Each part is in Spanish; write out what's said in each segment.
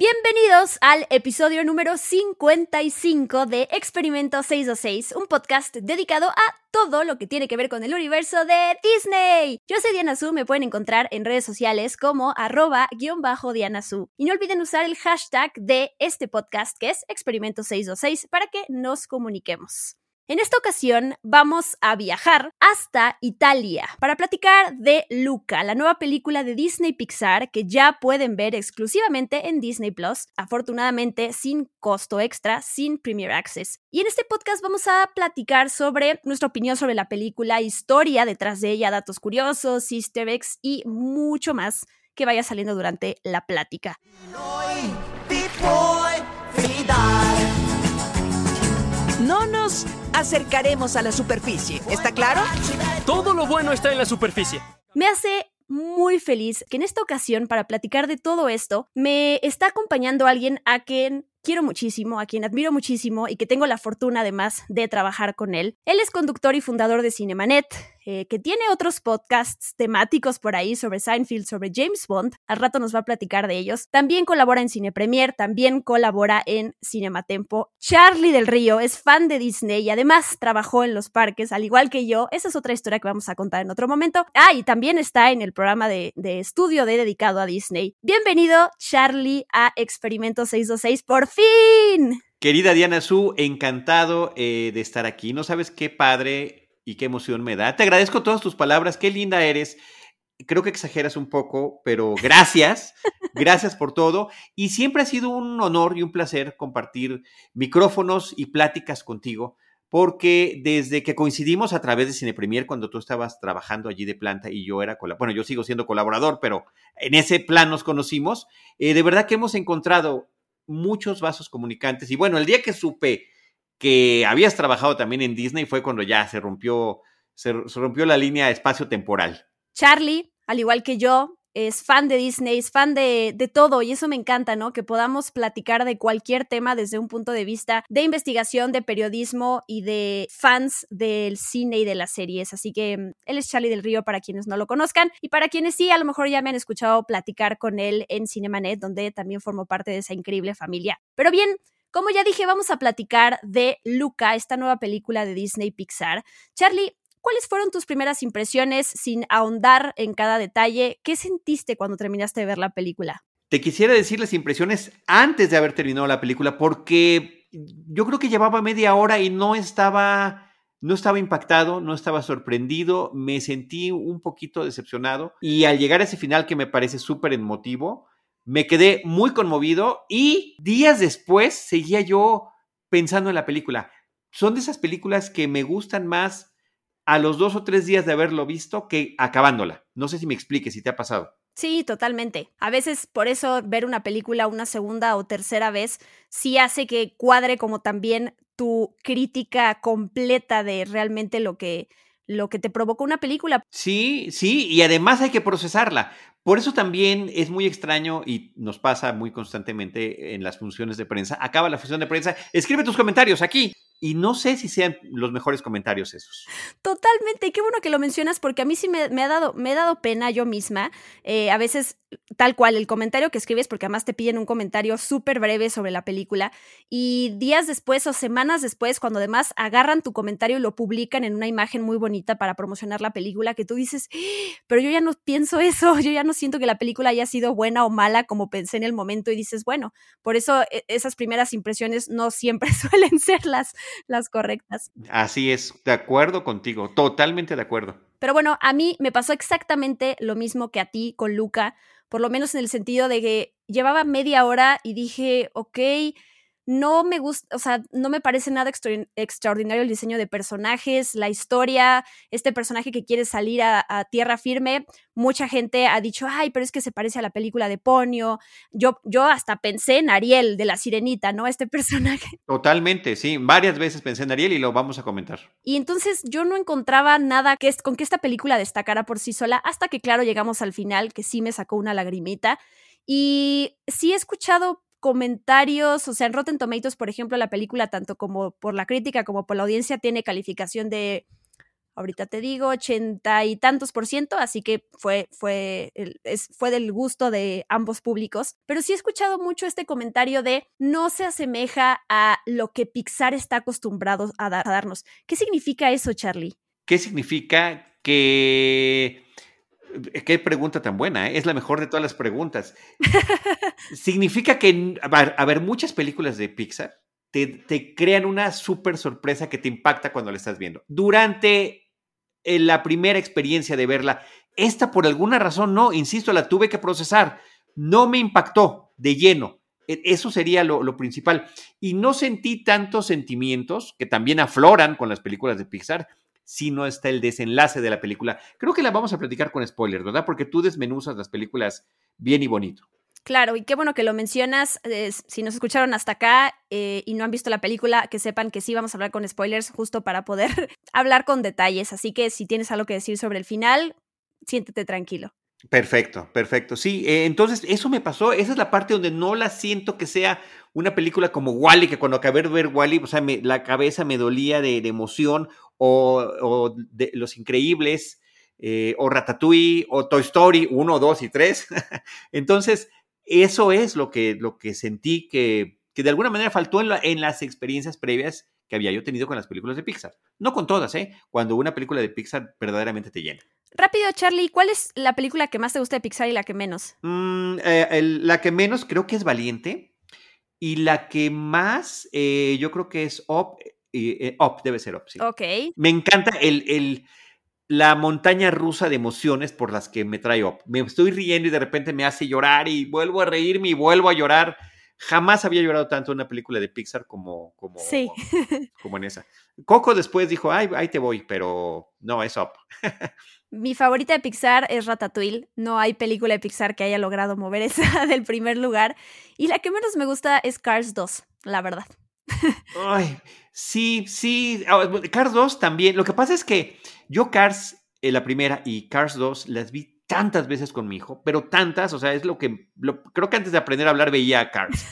Bienvenidos al episodio número 55 de Experimento 626, un podcast dedicado a todo lo que tiene que ver con el universo de Disney. Yo soy Diana Su, me pueden encontrar en redes sociales como arroba guion bajo Diana Su. Y no olviden usar el hashtag de este podcast que es Experimento 626 para que nos comuniquemos. En esta ocasión vamos a viajar hasta Italia para platicar de Luca, la nueva película de Disney Pixar que ya pueden ver exclusivamente en Disney Plus, afortunadamente sin costo extra, sin Premier Access. Y en este podcast vamos a platicar sobre nuestra opinión sobre la película, historia detrás de ella, datos curiosos, easter eggs y mucho más que vaya saliendo durante la plática. Acercaremos a la superficie, ¿está claro? Todo lo bueno está en la superficie. Me hace muy feliz que en esta ocasión, para platicar de todo esto, me está acompañando alguien a quien quiero muchísimo, a quien admiro muchísimo y que tengo la fortuna además de trabajar con él. Él es conductor y fundador de Cinemanet, eh, que tiene otros podcasts temáticos por ahí sobre Seinfeld, sobre James Bond. Al rato nos va a platicar de ellos. También colabora en Cine Premier, también colabora en Cinematempo. Charlie del Río es fan de Disney y además trabajó en los parques, al igual que yo. Esa es otra historia que vamos a contar en otro momento. Ah, y también está en el programa de, de estudio de dedicado a Disney. Bienvenido, Charlie, a Experimento 626. ¡Por fin! Querida Diana Su, encantado eh, de estar aquí. No sabes qué padre y qué emoción me da. Te agradezco todas tus palabras, qué linda eres. Creo que exageras un poco, pero gracias, gracias por todo. Y siempre ha sido un honor y un placer compartir micrófonos y pláticas contigo, porque desde que coincidimos a través de Cine Premier, cuando tú estabas trabajando allí de planta y yo era, bueno, yo sigo siendo colaborador, pero en ese plan nos conocimos, eh, de verdad que hemos encontrado muchos vasos comunicantes. Y bueno, el día que supe que habías trabajado también en Disney fue cuando ya se rompió, se, rompió la línea espacio-temporal. Charlie, al igual que yo, es fan de Disney, es fan de, de, todo y eso me encanta, ¿no? Que podamos platicar de cualquier tema desde un punto de vista de investigación, de periodismo y de fans del cine y de las series. Así que mm, él es Charlie del Río para quienes no lo conozcan y para quienes sí, a lo mejor ya me han escuchado platicar con él en Cinemanet, donde también formo parte de esa increíble familia. Pero bien, como ya dije, vamos a platicar de Luca, esta nueva película de Disney Pixar. Charlie, ¿cuáles fueron tus primeras impresiones sin ahondar en cada detalle? ¿Qué sentiste cuando terminaste de ver la película? Te quisiera decir las impresiones antes de haber terminado la película, porque yo creo que llevaba media hora y no estaba no estaba impactado, no estaba sorprendido, me sentí un poquito decepcionado y al llegar a ese final que me parece súper emotivo, me quedé muy conmovido y días después seguía yo pensando en la película. Son de esas películas que me gustan más a los dos o tres días de haberlo visto que acabándola. No sé si me expliques si te ha pasado. Sí, totalmente. A veces por eso ver una película una segunda o tercera vez sí hace que cuadre como también tu crítica completa de realmente lo que lo que te provocó una película. Sí, sí, y además hay que procesarla. Por eso también es muy extraño y nos pasa muy constantemente en las funciones de prensa. Acaba la función de prensa, escribe tus comentarios aquí. Y no sé si sean los mejores comentarios esos. Totalmente, qué bueno que lo mencionas porque a mí sí me, ha, dado, me ha dado pena yo misma. Eh, a veces, tal cual, el comentario que escribes, porque además te piden un comentario súper breve sobre la película, y días después o semanas después, cuando además agarran tu comentario y lo publican en una imagen muy bonita para promocionar la película, que tú dices, ¡Ah! pero yo ya no pienso eso, yo ya no siento que la película haya sido buena o mala como pensé en el momento, y dices, bueno, por eso e, esas primeras impresiones no siempre suelen ser las las correctas. Así es, de acuerdo contigo, totalmente de acuerdo. Pero bueno, a mí me pasó exactamente lo mismo que a ti con Luca, por lo menos en el sentido de que llevaba media hora y dije, ok, no me gusta, o sea, no me parece nada extraordinario el diseño de personajes, la historia, este personaje que quiere salir a, tierra firme. Mucha gente ha dicho, ay, pero es que se parece a la película de Ponio. Yo, yo hasta pensé en Ariel de la Sirenita, ¿no? Este personaje. Totalmente, sí. Varias veces pensé en Ariel y lo vamos a comentar. Y entonces yo no encontraba nada que, con que esta película destacara por sí sola, hasta que, claro, llegamos al final, que sí me sacó una lagrimita. Y sí he escuchado comentarios, o sea, en Rotten Tomatoes, por ejemplo, la película, tanto como por la crítica como por la audiencia, tiene calificación de, ahorita te digo, ochenta y tantos por ciento, así que fue, fue, fue del gusto de ambos públicos. Pero sí he escuchado mucho este comentario de no se asemeja a lo que Pixar está acostumbrado a, darnos. ¿Qué significa eso, Charlie? ¿Qué significa que Qué pregunta tan buena, ¿eh? es la mejor de todas las preguntas. Significa que, a ver, muchas películas de Pixar te, crean una súper sorpresa que te impacta cuando la estás viendo. Durante eh, la primera experiencia de verla, esta por alguna razón no, insisto, la tuve que procesar. No me impactó de lleno. E, eso sería lo, lo principal. Y no sentí tantos sentimientos que también afloran con las películas de Pixar si no está el desenlace de la película. Creo que la vamos a platicar con spoilers, ¿verdad? Porque tú desmenuzas las películas bien y bonito. Claro, y qué bueno que lo mencionas. si nos escucharon hasta acá eh, y no han visto la película, que sepan que sí vamos a hablar con spoilers justo para poder hablar con detalles. Así que si tienes algo que decir sobre el final, siéntete tranquilo. Perfecto, perfecto. Sí, eh, entonces eso me pasó. Esa es la parte donde no la siento que sea una película como Wally, que cuando acabé de ver Wally, o sea, la cabeza me dolía de, emoción, o, de Los Increíbles, eh, o Ratatouille, o Toy Story 1, 2 y 3. entonces, eso es lo que, lo que sentí que, que de alguna manera faltó en, en las experiencias previas que había yo tenido con las películas de Pixar. No con todas, ¿eh? Cuando una película de Pixar verdaderamente te llena. Rápido, Charlie, ¿cuál es la película que más te gusta de Pixar y la que menos? Mm, eh, la que menos creo que es Valiente. Y la que más, eh, yo creo que es Up. Eh, Up, debe ser Up, sí. Ok. Me encanta el, el, la montaña rusa de emociones por las que me trae Up. Me estoy riendo y de repente me hace llorar y vuelvo a reírme y vuelvo a llorar. Jamás había llorado tanto en una película de Pixar como, como, sí. como en esa. Coco después dijo, ay, ahí te voy, pero no, es Up. Mi favorita de Pixar es Ratatouille. No hay película de Pixar que haya logrado mover esa del primer lugar. Y la que menos me gusta es Cars 2, la verdad. Ay, sí, sí. Ah, Cars 2 también. Lo que pasa es que yo Cars, eh, la primera, y Cars 2 las vi tantas veces con mi hijo, pero tantas, o sea, es lo que, creo que antes de aprender a hablar veía Cars.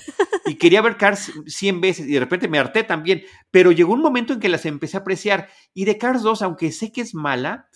Y quería ver Cars 100 veces y de repente me harté también, pero llegó un momento en que las empecé a apreciar. Y de Cars 2, aunque sé que es mala,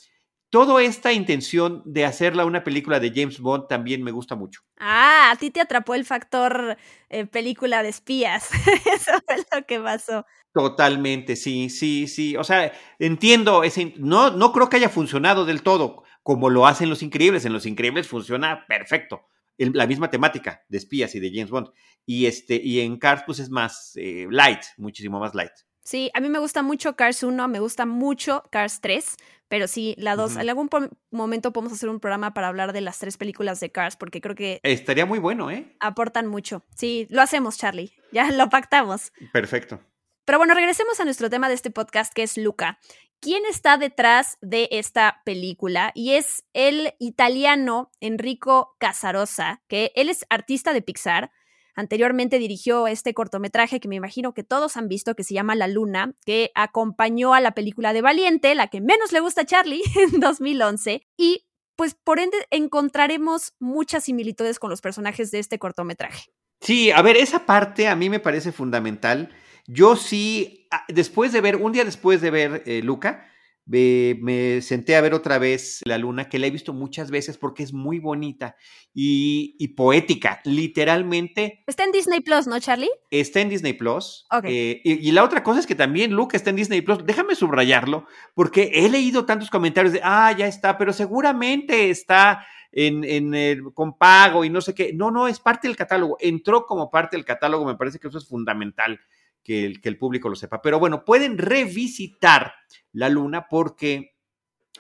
toda esta intención de hacerla una película de James Bond también me gusta mucho. Ah, a ti te atrapó el factor eh, película de espías. Eso fue lo que pasó. Totalmente, sí, sí, sí. O sea, entiendo, ese, no, no creo que haya funcionado del todo como lo hacen Los Increíbles. En Los Increíbles funciona perfecto. la misma temática de espías y de James Bond. Y, este, y en Cars, pues es más eh, light, muchísimo más light. Sí, a mí me gusta mucho Cars 1, me gusta mucho Cars 3, pero sí, la 2. En algún momento podemos hacer un programa para hablar de las tres películas de Cars, porque creo que... Estaría muy bueno, ¿eh? Aportan mucho. Sí, lo hacemos, Charlie. Ya lo pactamos. Perfecto. Pero bueno, regresemos a nuestro tema de este podcast, que es Luca. ¿Quién está detrás de esta película? Y es el italiano Enrico Casarosa, que él es artista de Pixar, Anteriormente dirigió este cortometraje que me imagino que todos han visto, que se llama La Luna, que acompañó a la película de Valiente, la que menos le gusta a Charlie, en 2011. Y pues por ende encontraremos muchas similitudes con los personajes de este cortometraje. Sí, a ver, esa parte a mí me parece fundamental. Yo sí, ah, después de ver, un día después de ver eh, Luca, me senté a ver otra vez La Luna, que la he visto muchas veces porque es muy bonita y, poética, literalmente. Está en Disney Plus, ¿no, Charlie? Está en Disney Plus. Eh, y, la otra cosa es que también Luke está en Disney Plus. Déjame subrayarlo, porque he leído tantos comentarios de, ah, ya está, pero seguramente está en, en el, con pago y no sé qué. No, no, es parte del catálogo. Entró como parte del catálogo, me parece que eso es fundamental que el, que el público lo sepa. Pero bueno, pueden revisitar la luna porque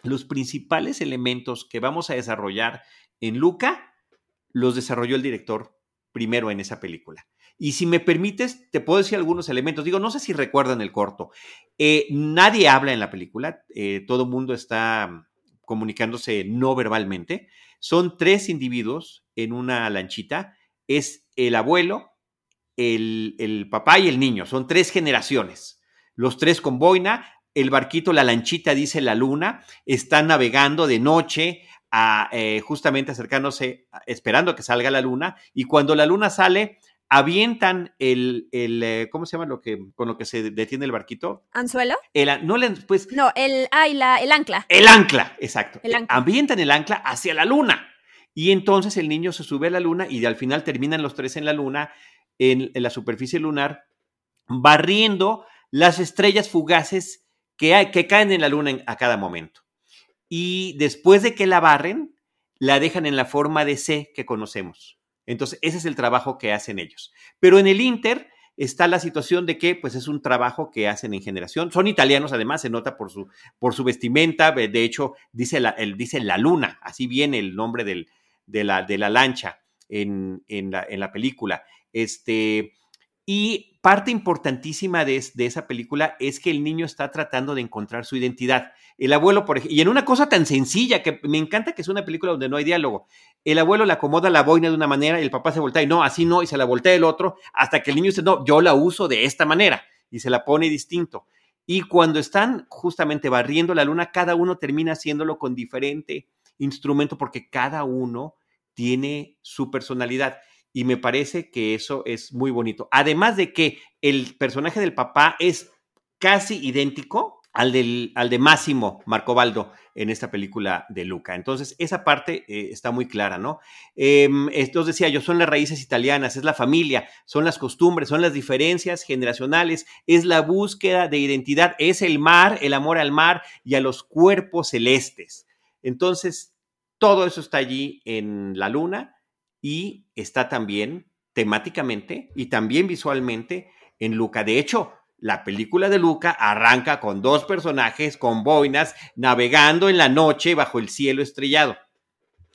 los principales elementos que vamos a desarrollar en Luca los desarrolló el director primero en esa película. Y si me permites, te puedo decir algunos elementos. Digo, no sé si recuerdan el corto. Eh, nadie habla en la película, eh, todo el mundo está comunicándose no verbalmente. Son tres individuos en una lanchita. Es el abuelo, el, el papá y el niño. Son tres generaciones. Los tres con boina, el barquito, la lanchita, dice la luna, están navegando de noche, a, eh, justamente acercándose, esperando que salga la luna, y cuando la luna sale, avientan el, el eh, ¿cómo se llama lo que, con lo que se detiene el barquito? ¿Anzuelo? El, no, pues, no, el, ay, la, el ancla. El ancla, exacto. El ancla. Avientan el ancla hacia la luna. Y entonces el niño se sube a la luna y al final terminan los tres en la luna, en, la superficie lunar, barriendo las estrellas fugaces que, que caen en la luna a cada momento. Y después de que la barren, la dejan en la forma de C que conocemos. Entonces, ese es el trabajo que hacen ellos. Pero en el Inter está la situación de que, pues, es un trabajo que hacen en generación. Son italianos, además, se nota por su, por su vestimenta. De hecho, dice la, el, dice la luna, así viene el nombre de, la, de la lancha en, en, la, en la película. Este, y parte importantísima de, esa película es que el niño está tratando de encontrar su identidad. El abuelo, por ejemplo, y en una cosa tan sencilla que me encanta que es una película donde no hay diálogo. El abuelo le acomoda la boina de una manera y el papá se voltea y no, así no, y se la voltea el otro, hasta que el niño dice, no, yo la uso de esta manera y se la pone distinto. Y cuando están justamente barriendo la luna, cada uno termina haciéndolo con diferente instrumento porque cada uno tiene su personalidad y me parece que eso es muy bonito. Además de que el personaje del papá es casi idéntico al, del, al de Máximo Marcobaldo en esta película de Luca. Entonces, esa parte eh, está muy clara, ¿no? Eh, esto decía yo, son las raíces italianas, es la familia, son las costumbres, son las diferencias generacionales, es la búsqueda de identidad, es el mar, el amor al mar y a los cuerpos celestes. Entonces, todo eso está allí en la luna y está también temáticamente y también visualmente en Luca. De hecho, la película de Luca arranca con dos personajes con boinas navegando en la noche bajo el cielo estrellado,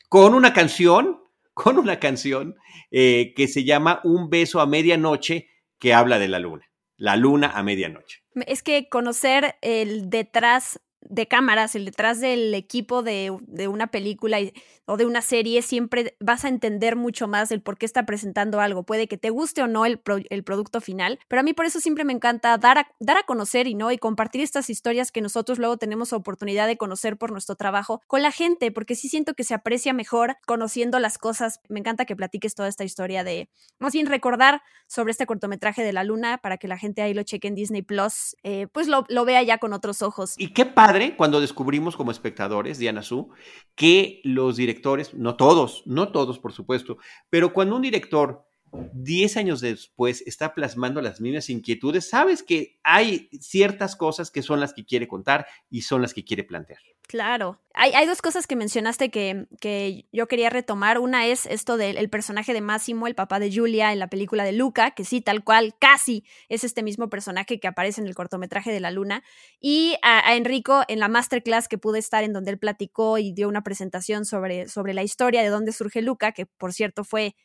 con una canción, con una canción eh, que se llama Un beso a medianoche que habla de la luna, la luna a medianoche. Es que conocer el detrás de cámaras, el detrás del equipo de, de una película o de una serie, siempre vas a entender mucho más el por qué está presentando algo. Puede que te guste o no el, pro, el producto final, pero a mí por eso siempre me encanta dar a, dar a conocer y no y compartir estas historias que nosotros luego tenemos oportunidad de conocer por nuestro trabajo con la gente, porque sí siento que se aprecia mejor conociendo las cosas. Me encanta que platiques toda esta historia de, más bien recordar sobre este cortometraje de la luna para que la gente ahí lo cheque en Disney Plus, eh, pues lo, lo vea ya con otros ojos. Y qué padre cuando descubrimos como espectadores, Diana Su, que los directores, no todos, no todos por supuesto, pero cuando un director 10 años después está plasmando las mismas inquietudes, sabes que hay ciertas cosas que son las que quiere contar y son las que quiere plantear. Claro. Hay, hay dos cosas que mencionaste que, que, yo quería retomar. Una es esto del personaje de Máximo, el papá de Julia en la película de Luca, que sí, tal cual, casi es este mismo personaje que aparece en el cortometraje de la luna. Y a, a Enrico en la masterclass que pude estar en donde él platicó y dio una presentación sobre, sobre la historia de dónde surge Luca, que por cierto fue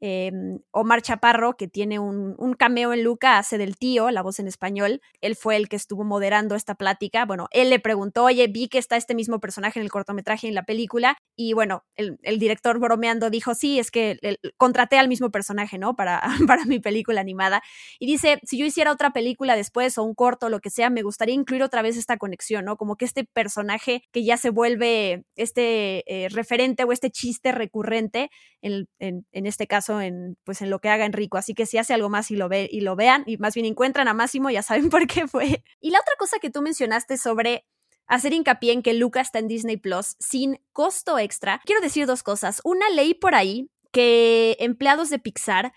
eh, Omar Chaparro, que tiene un, cameo en Luca, hace del tío, la voz en español. Él fue el que estuvo moderando esta plática. Bueno, él le preguntó, oye, vi que está este mismo personaje en el cortometraje y en la película. Y bueno, el, director bromeando dijo, sí, es que contraté al mismo personaje, ¿no? Para, para mi película animada. Y dice, si yo hiciera otra película después o un corto, lo que sea, me gustaría incluir otra vez esta conexión, ¿no? Como que este personaje que ya se vuelve este eh, referente o este chiste recurrente, en, en, en este caso en, pues, en lo que haga Enrico. Así que si hace algo más y lo, ve, y lo vean, y más bien encuentran a Máximo, ya saben por qué fue. Y la otra cosa que tú mencionaste sobre hacer hincapié en que Luca está en Disney Plus sin costo extra, quiero decir dos cosas. Una, leí por ahí que empleados de Pixar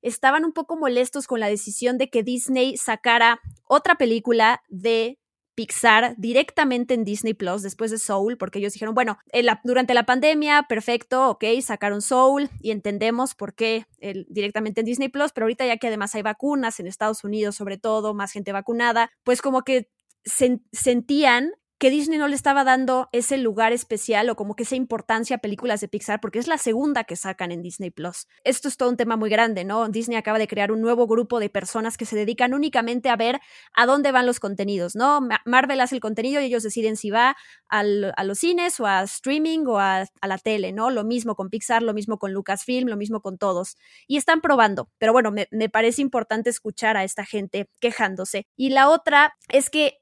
estaban un poco molestos con la decisión de que Disney sacara otra película de Pixar directamente en Disney Plus después de Soul, porque ellos dijeron, bueno, la, durante la pandemia, perfecto, ok, sacaron Soul y entendemos por qué directamente en Disney Plus, pero ahorita ya que además hay vacunas en Estados Unidos, sobre todo, más gente vacunada, pues como que sen, sentían que Disney no le estaba dando ese lugar especial o como que esa importancia a películas de Pixar, porque es la segunda que sacan en Disney Plus. Esto es todo un tema muy grande, ¿no? Disney acaba de crear un nuevo grupo de personas que se dedican únicamente a ver a dónde van los contenidos, ¿no? Marvel hace el contenido y ellos deciden si va a los cines o a streaming o a, la tele, ¿no? Lo mismo con Pixar, lo mismo con Lucasfilm, lo mismo con todos. Y están probando, pero bueno, me, me parece importante escuchar a esta gente quejándose. Y la otra es que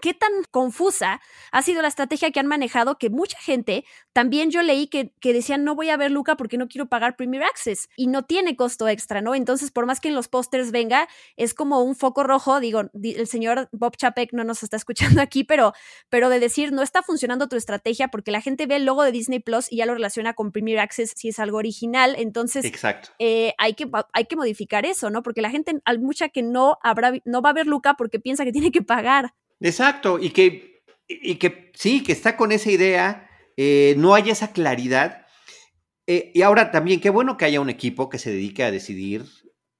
qué, tan confusa ha sido la estrategia que han manejado que mucha gente, también yo leí que, que decían no voy a ver Luca porque no quiero pagar Premier Access y no tiene costo extra, ¿no? Entonces, por más que en los pósters venga, es como un foco rojo, digo, el señor Bob Chapek no nos está escuchando aquí, pero, pero de decir no está funcionando tu estrategia porque la gente ve el logo de Disney Plus y ya lo relaciona con Premier Access si es algo original, entonces Exacto. Eh, hay, que, hay que modificar eso, ¿no? Porque la gente, hay mucha que no, habrá, no va a ver Luca porque piensa que tiene que pagar. Exacto, y que, y que sí, que está con esa idea, eh, no hay esa claridad. Eh, y ahora también, qué bueno que haya un equipo que se dedique a decidir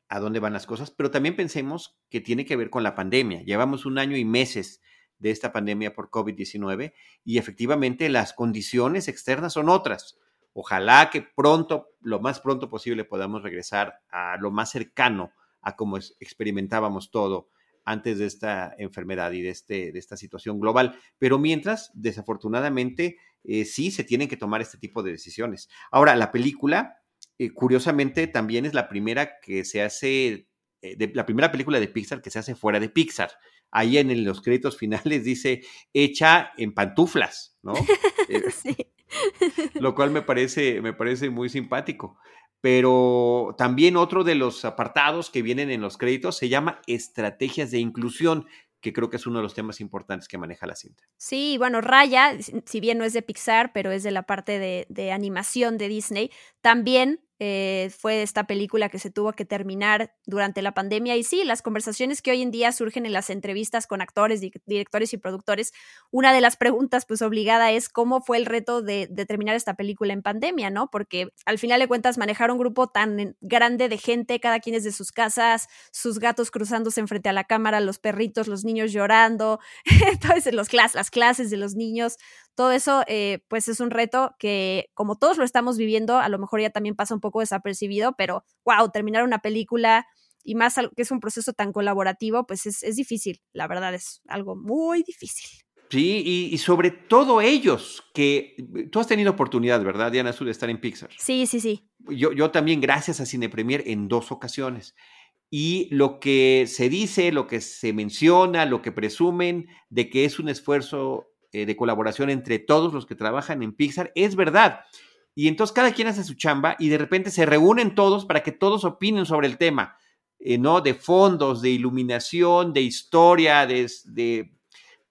a dónde van las cosas, pero también pensemos que tiene que ver con la pandemia. Llevamos un año y meses de esta pandemia por COVID-19 y efectivamente las condiciones externas son otras. Ojalá que pronto, lo más pronto posible, podamos regresar a lo más cercano a como experimentábamos todo antes de esta enfermedad y de, este, de esta situación global. Pero mientras, desafortunadamente, eh, sí se tienen que tomar este tipo de decisiones. Ahora, la película, eh, curiosamente, también es la primera que se hace, eh, la primera película de Pixar que se hace fuera de Pixar. Ahí en los créditos finales dice hecha en pantuflas, ¿no? sí. Lo cual me parece, me parece muy simpático pero también otro de los apartados que vienen en los créditos se llama estrategias de inclusión que creo que es uno de los temas importantes que maneja la cinta. Sí, bueno, Raya, si bien no es de Pixar, pero es de la parte de, de animación de Disney, también eh, fue esta película que se tuvo que terminar durante la pandemia. Y sí, las conversaciones que hoy en día surgen en las entrevistas con actores, directores y productores, una de las preguntas pues obligada es cómo fue el reto de, terminar esta película en pandemia, ¿no? Porque al final de cuentas manejar un grupo tan grande de gente, cada quien es de sus casas, sus gatos cruzándose enfrente a la cámara, los perritos, los niños llorando, entonces las clases de los niños, todo eso eh, pues es un reto que como todos lo estamos viviendo, a lo mejor ya también pasa un poco desapercibido, pero wow, terminar una película y más que es un proceso tan colaborativo, pues es, difícil, la verdad es algo muy difícil. Sí, y, sobre todo ellos, que tú has tenido oportunidad, ¿verdad, Diana Azul, de estar en Pixar? Sí, sí, sí. Yo, yo también, gracias a Cine Premier, en dos ocasiones. Y lo que se dice, lo que se menciona, lo que presumen de que es un esfuerzo eh, de colaboración entre todos los que trabajan en Pixar, es verdad. Y entonces cada quien hace su chamba y de repente se reúnen todos para que todos opinen sobre el tema, eh, ¿no? De fondos, de iluminación, de historia, de,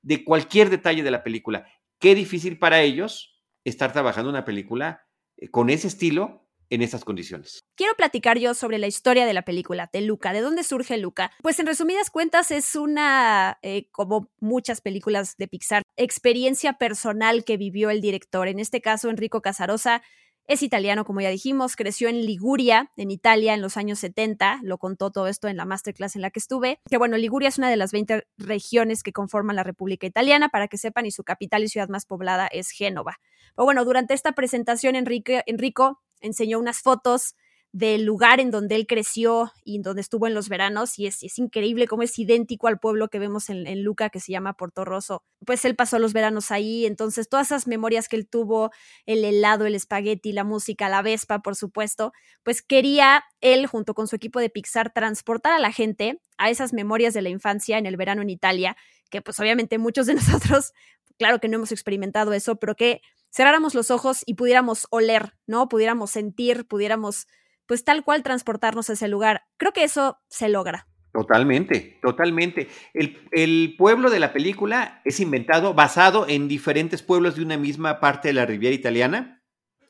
de, cualquier detalle de la película. Qué difícil para ellos estar trabajando una película eh, con ese estilo en estas condiciones. Quiero platicar yo sobre la historia de la película, de Luca. ¿De dónde surge Luca? Pues en resumidas cuentas es una, eh, como muchas películas de Pixar, experiencia personal que vivió el director. En este caso, Enrico Casarosa es italiano, como ya dijimos, creció en Liguria, en Italia, en los años 70. Lo contó todo esto en la masterclass en la que estuve. Que bueno, Liguria es una de las 20 regiones que conforman la República Italiana, para que sepan, y su capital y ciudad más poblada es Génova. Pero bueno, durante esta presentación, Enrique, Enrico enseñó unas fotos del lugar en donde él creció y donde estuvo en los veranos y es, es increíble cómo es idéntico al pueblo que vemos en, en, Luca que se llama Porto Rosso. Pues él pasó los veranos ahí, entonces todas esas memorias que él tuvo, el helado, el espagueti, la música, la Vespa, por supuesto, pues quería él junto con su equipo de Pixar transportar a la gente a esas memorias de la infancia en el verano en Italia, que pues obviamente muchos de nosotros, claro que no hemos experimentado eso, pero que cerráramos los ojos y pudiéramos oler, ¿no? Pudiéramos sentir, pudiéramos, pues tal cual transportarnos a ese lugar. Creo que eso se logra. Totalmente, totalmente. El, pueblo de la película es inventado basado en diferentes pueblos de una misma parte de la Riviera Italiana,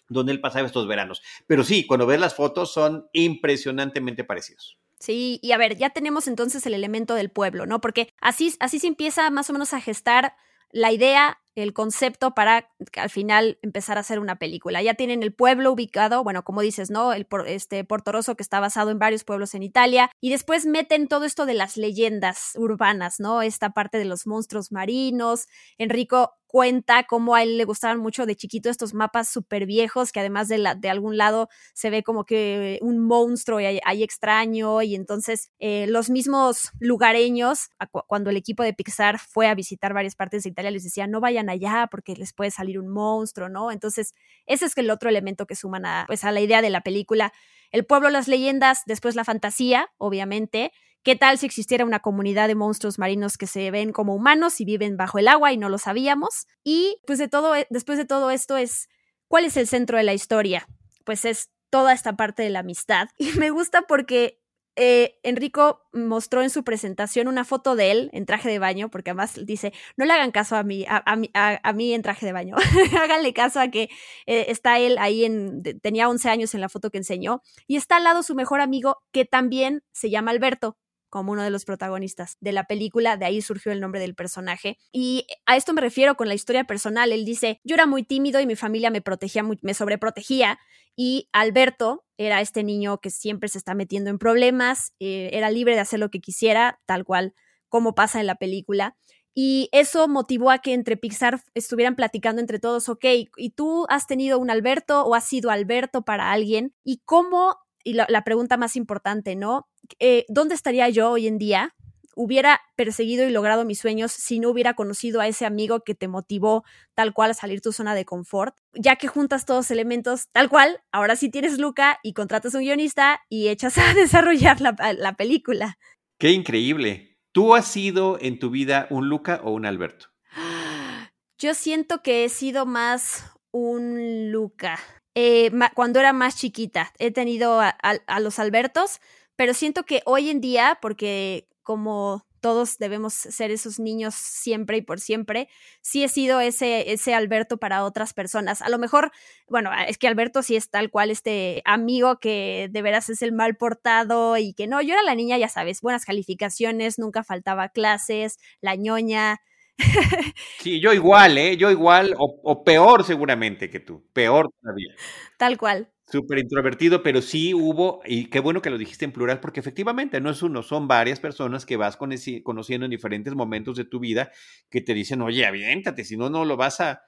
donde él pasaba estos veranos. Pero sí, cuando ves las fotos son impresionantemente parecidos. Sí, y a ver, ya tenemos entonces el elemento del pueblo, ¿no? Porque así, así se empieza más o menos a gestar la idea el concepto para al final empezar a hacer una película. Ya tienen el pueblo ubicado, bueno, como dices, ¿no? El este Portoroso que está basado en varios pueblos en Italia y después meten todo esto de las leyendas urbanas, ¿no? Esta parte de los monstruos marinos. Enrico cuenta cómo a él le gustaban mucho de chiquito estos mapas súper viejos, que además de, la, de algún lado se ve como que un monstruo y hay, extraño, y entonces eh, los mismos lugareños, cuando el equipo de Pixar fue a visitar varias partes de Italia, les decían, no vayan allá porque les puede salir un monstruo, ¿no? Entonces, ese es el otro elemento que suman a, pues, a la idea de la película. El pueblo, las leyendas, después la fantasía, obviamente, ¿Qué tal si existiera una comunidad de monstruos marinos que se ven como humanos y viven bajo el agua y no lo sabíamos? Y pues de todo, e, después de todo esto es, ¿cuál es el centro de la historia? Pues es toda esta parte de la amistad. Y me gusta porque eh, Enrico mostró en su presentación una foto de él en traje de baño, porque además dice, no le hagan caso a mí, a, mí en traje de baño, háganle caso a que eh, está él ahí en, tenía 11 años en la foto que enseñó, y está al lado su mejor amigo, que también se llama Alberto, como uno de los protagonistas de la película, de ahí surgió el nombre del personaje. Y a esto me refiero con la historia personal. Él dice, yo era muy tímido y mi familia me protegía, me sobreprotegía y Alberto era este niño que siempre se está metiendo en problemas, eh, era libre de hacer lo que quisiera, tal cual como pasa en la película. Y eso motivó a que entre Pixar estuvieran platicando entre todos, ok, ¿y tú has tenido un Alberto o has sido Alberto para alguien? ¿Y cómo y la, pregunta más importante, ¿no? Eh, ¿Dónde estaría yo hoy en día? Hubiera perseguido y logrado mis sueños si no hubiera conocido a ese amigo que te motivó tal cual a salir tu zona de confort. Ya que juntas todos elementos, tal cual, ahora sí tienes Luca y contratas un guionista y echas a desarrollar la, la película. Qué increíble. ¿Tú has sido en tu vida un Luca o un Alberto? Yo siento que he sido más un Luca. Eh, cuando era más chiquita. He tenido a, los Albertos, pero siento que hoy en día, porque como todos debemos ser esos niños siempre y por siempre, sí he sido ese, ese Alberto para otras personas. A lo mejor, bueno, es que Alberto sí es tal cual este amigo que de veras es el mal portado y que no, yo era la niña, ya sabes, buenas calificaciones, nunca faltaba clases, la ñoña, Sí, yo igual, ¿eh? Yo igual, o, peor seguramente que tú, peor todavía. Tal cual. Súper introvertido, pero sí hubo, y qué bueno que lo dijiste en plural, porque efectivamente no es uno, son varias personas que vas conociendo en diferentes momentos de tu vida que te dicen, oye, aviéntate, si no, no lo vas a,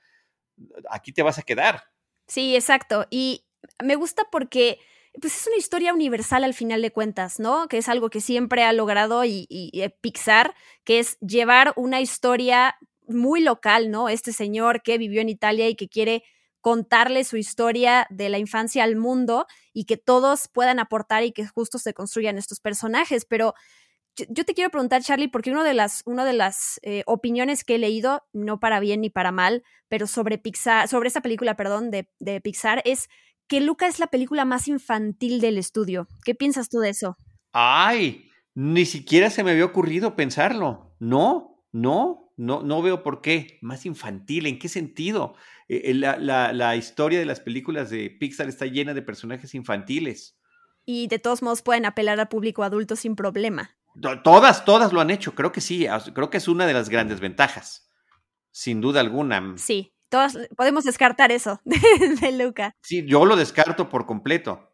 aquí te vas a quedar. Sí, exacto. Y me gusta porque pues es una historia universal al final de cuentas, ¿no? Que es algo que siempre ha logrado y, Pixar, que es llevar una historia muy local, ¿no? Este señor que vivió en Italia y que quiere contarle su historia de la infancia al mundo y que todos puedan aportar y que justo se construyan estos personajes. Pero yo, te quiero preguntar, Charlie, porque una de las, de las eh, opiniones que he leído, no para bien ni para mal, pero sobre Pixar, sobre esta película, perdón, de Pixar, es que Luca es la película más infantil del estudio. ¿Qué piensas tú de eso? Ay, ni siquiera se me había ocurrido pensarlo. No, no, no, no veo por qué. Más infantil, ¿en qué sentido? Eh, eh, la, historia de las películas de Pixar está llena de personajes infantiles. Y de todos modos pueden apelar al público adulto sin problema. Todas, todas lo han hecho, creo que sí, creo que es una de las grandes ventajas, sin duda alguna. Sí, podemos descartar eso de, Luca. Sí, yo lo descarto por completo.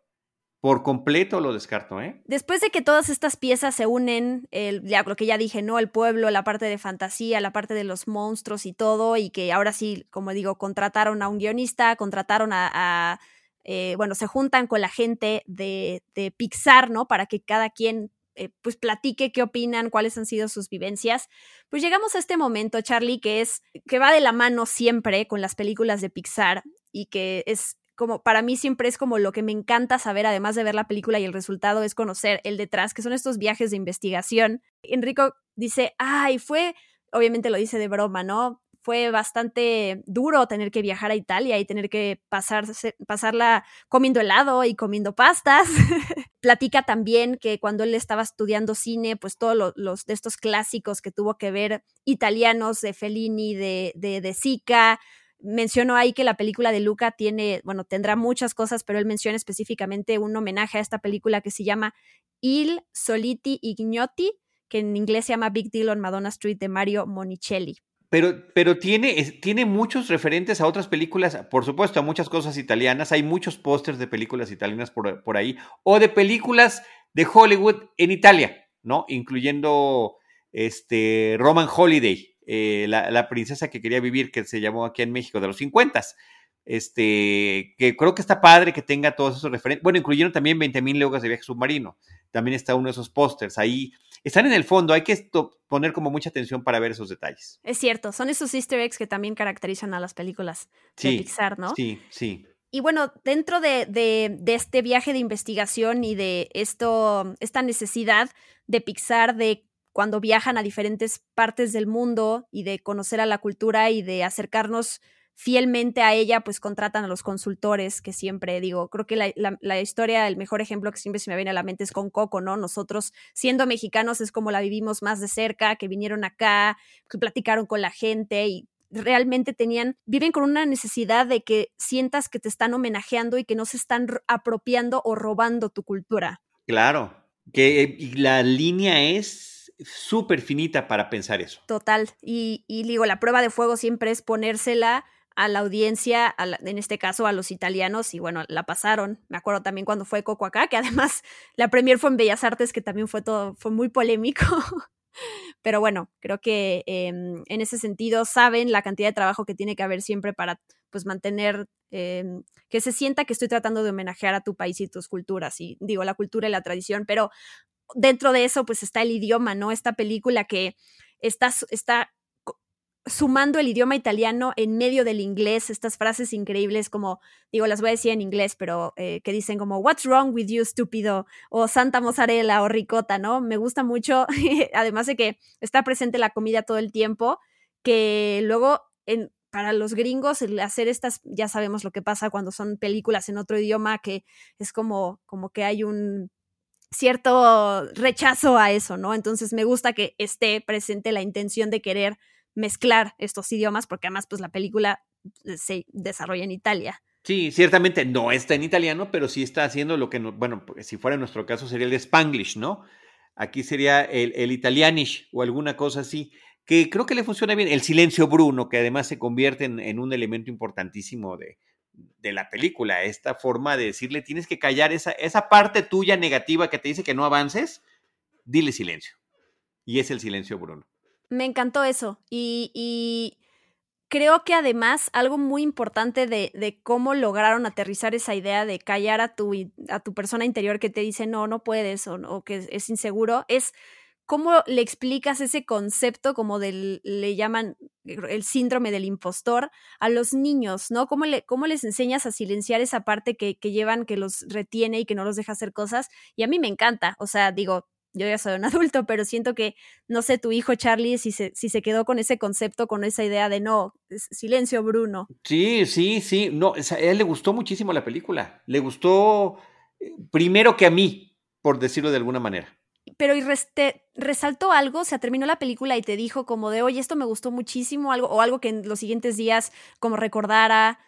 Por completo lo descarto, ¿eh? Después de que todas estas piezas se unen, el, lo que ya dije, ¿no? El pueblo, la parte de fantasía, la parte de los monstruos y todo, y que ahora sí, como digo, contrataron a un guionista, contrataron a, eh, bueno, se juntan con la gente de, de Pixar, ¿no? Para que cada quien eh, pues platique qué opinan, cuáles han sido sus vivencias. Pues llegamos a este momento, Charlie, que es que va de la mano siempre con las películas de Pixar y que es como para mí siempre es como lo que me encanta saber, además de ver la película y el resultado, es conocer el detrás, que son estos viajes de investigación. Enrico dice, ay, fue, obviamente lo dice de broma, ¿no? Fue bastante duro tener que viajar a Italia y tener que pasarla comiendo helado y comiendo pastas. Platica también que cuando él estaba estudiando cine, pues todos los de estos clásicos que tuvo que ver italianos de Fellini, de, de, de Sica, mencionó ahí que la película de Luca tiene, bueno, tendrá muchas cosas, pero él menciona específicamente un homenaje a esta película que se llama Il Soliti Ignotti, que en inglés se llama Big Deal on Madonna Street de Mario Monicelli pero, pero tiene, tiene muchos referentes a otras películas, por supuesto, a muchas cosas italianas. Hay muchos pósters de películas italianas por, por ahí, o de películas de Hollywood en Italia, ¿no? Incluyendo este, Roman Holiday, eh, la, la princesa que quería vivir, que se llamó aquí en México, de los 50 este, que creo que está padre que tenga todos esos referentes. Bueno, incluyeron también 20.000 leguas de viaje submarino. También está uno de esos pósters ahí. Están en el fondo, hay que poner como mucha atención para ver esos detalles. Es cierto, son esos easter eggs que también caracterizan a las películas de Pixar, ¿no? Sí, sí. Y bueno, dentro de, de- de este viaje de investigación y de esto, esta necesidad de Pixar de cuando viajan a diferentes partes del mundo y de conocer a la cultura y de acercarnos fielmente a ella, pues contratan a los consultores, que siempre digo, creo que la, la- la historia, el mejor ejemplo que siempre se me viene a la mente es con Coco, ¿no? Nosotros, siendo mexicanos, es como la vivimos más de cerca, que vinieron acá, que platicaron con la gente y realmente tenían, viven con una necesidad de que sientas que te están homenajeando y que no se están apropiando o robando tu cultura. Claro. Que eh, la línea es súper finita para pensar eso. Total. Y, y digo, la prueba de fuego siempre es ponérsela a la audiencia, en este caso a los italianos, y bueno, la pasaron. Me acuerdo también cuando fue Coco acá, que además la premier fue en Bellas Artes, que también fue todo, fue muy polémico. Pero bueno, creo que em, en ese sentido saben la cantidad de trabajo que tiene que haber siempre para pues mantener em, que se sienta que estoy tratando de homenajear a tu país y tus culturas, y digo la cultura y la tradición, pero dentro de eso pues está el idioma, ¿no? Esta película que está, está sumando el idioma italiano en medio del inglés, estas frases increíbles como, digo, las voy a decir en inglés, pero eh, que dicen como, What's wrong with you, estúpido? O Santa Mozzarella o Ricota, ¿no? Me gusta mucho, además de que está presente la comida todo el tiempo, que luego en, para los gringos el hacer estas, ya sabemos lo que pasa cuando son películas en otro idioma, que es como, como que hay un cierto rechazo a eso, ¿no? Entonces me gusta que esté presente la intención de querer mezclar estos idiomas, porque además pues la película eh, se desarrolla en Italia. Sí, ciertamente no está en italiano, pero sí está haciendo lo que, no- bueno, si fuera en nuestro caso sería el Spanglish, ¿no? Aquí sería el, el Italianish o alguna cosa así, que creo que le funciona bien. El silencio Bruno, que además se convierte en, en un elemento importantísimo de, de la película, esta forma de decirle, tienes que callar esa, esa parte tuya negativa que te dice que no avances, dile silencio. Y es el silencio Bruno. Me encantó eso. Y, creo que además algo muy importante de, cómo lograron aterrizar esa idea de callar a tu, a tu persona interior que te dice no, no puedes o, o que es inseguro, es cómo le explicas ese concepto como del, le llaman el síndrome del impostor a los niños, ¿no? ¿Cómo, le, cómo les enseñas a silenciar esa parte que, que llevan, que los retiene y que no los deja hacer cosas? Y a mí me encanta, o sea, digo, yo ya soy un adulto, pero siento que, no sé, tu hijo Charlie, si se, si se quedó con ese concepto, con esa idea de no, silencio, Bruno. Sí, sí, sí. No, o sea, a él le gustó muchísimo la película. Le gustó eh, primero que a mí, por decirlo de alguna manera. Pero y res- te resaltó algo, se terminó la película y te dijo como de, oye, esto me gustó muchísimo, algo, o algo que en los siguientes días como recordara.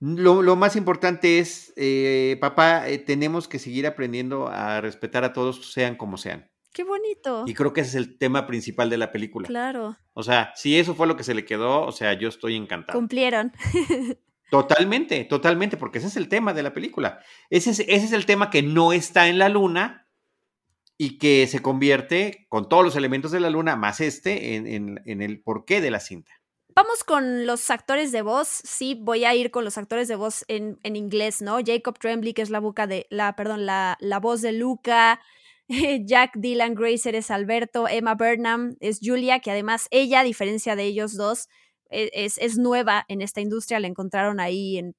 Lo, lo más importante es, eh, papá, eh, tenemos que seguir aprendiendo a respetar a todos, sean como sean. Qué bonito. Y creo que ese es el tema principal de la película. Claro, O sea, si eso fue lo que se le quedó, o sea, yo estoy encantado. cumplieron. Totalmente, totalmente, porque ese es el tema de la película. Ese es, ese es el tema que no está en la luna y que se convierte con todos los elementos de la luna, más este, en, en- en el porqué de la cinta. Vamos con los actores de voz. Sí, voy a ir con los actores de voz en, en inglés, ¿no? Jacob Tremblay, que es la boca de, la, perdón, la, la voz de Luca. Jack Dylan Grazer es Alberto. Emma Burnham es Julia, que además ella, a diferencia de ellos dos, e- es, es nueva en esta industria. La encontraron ahí en,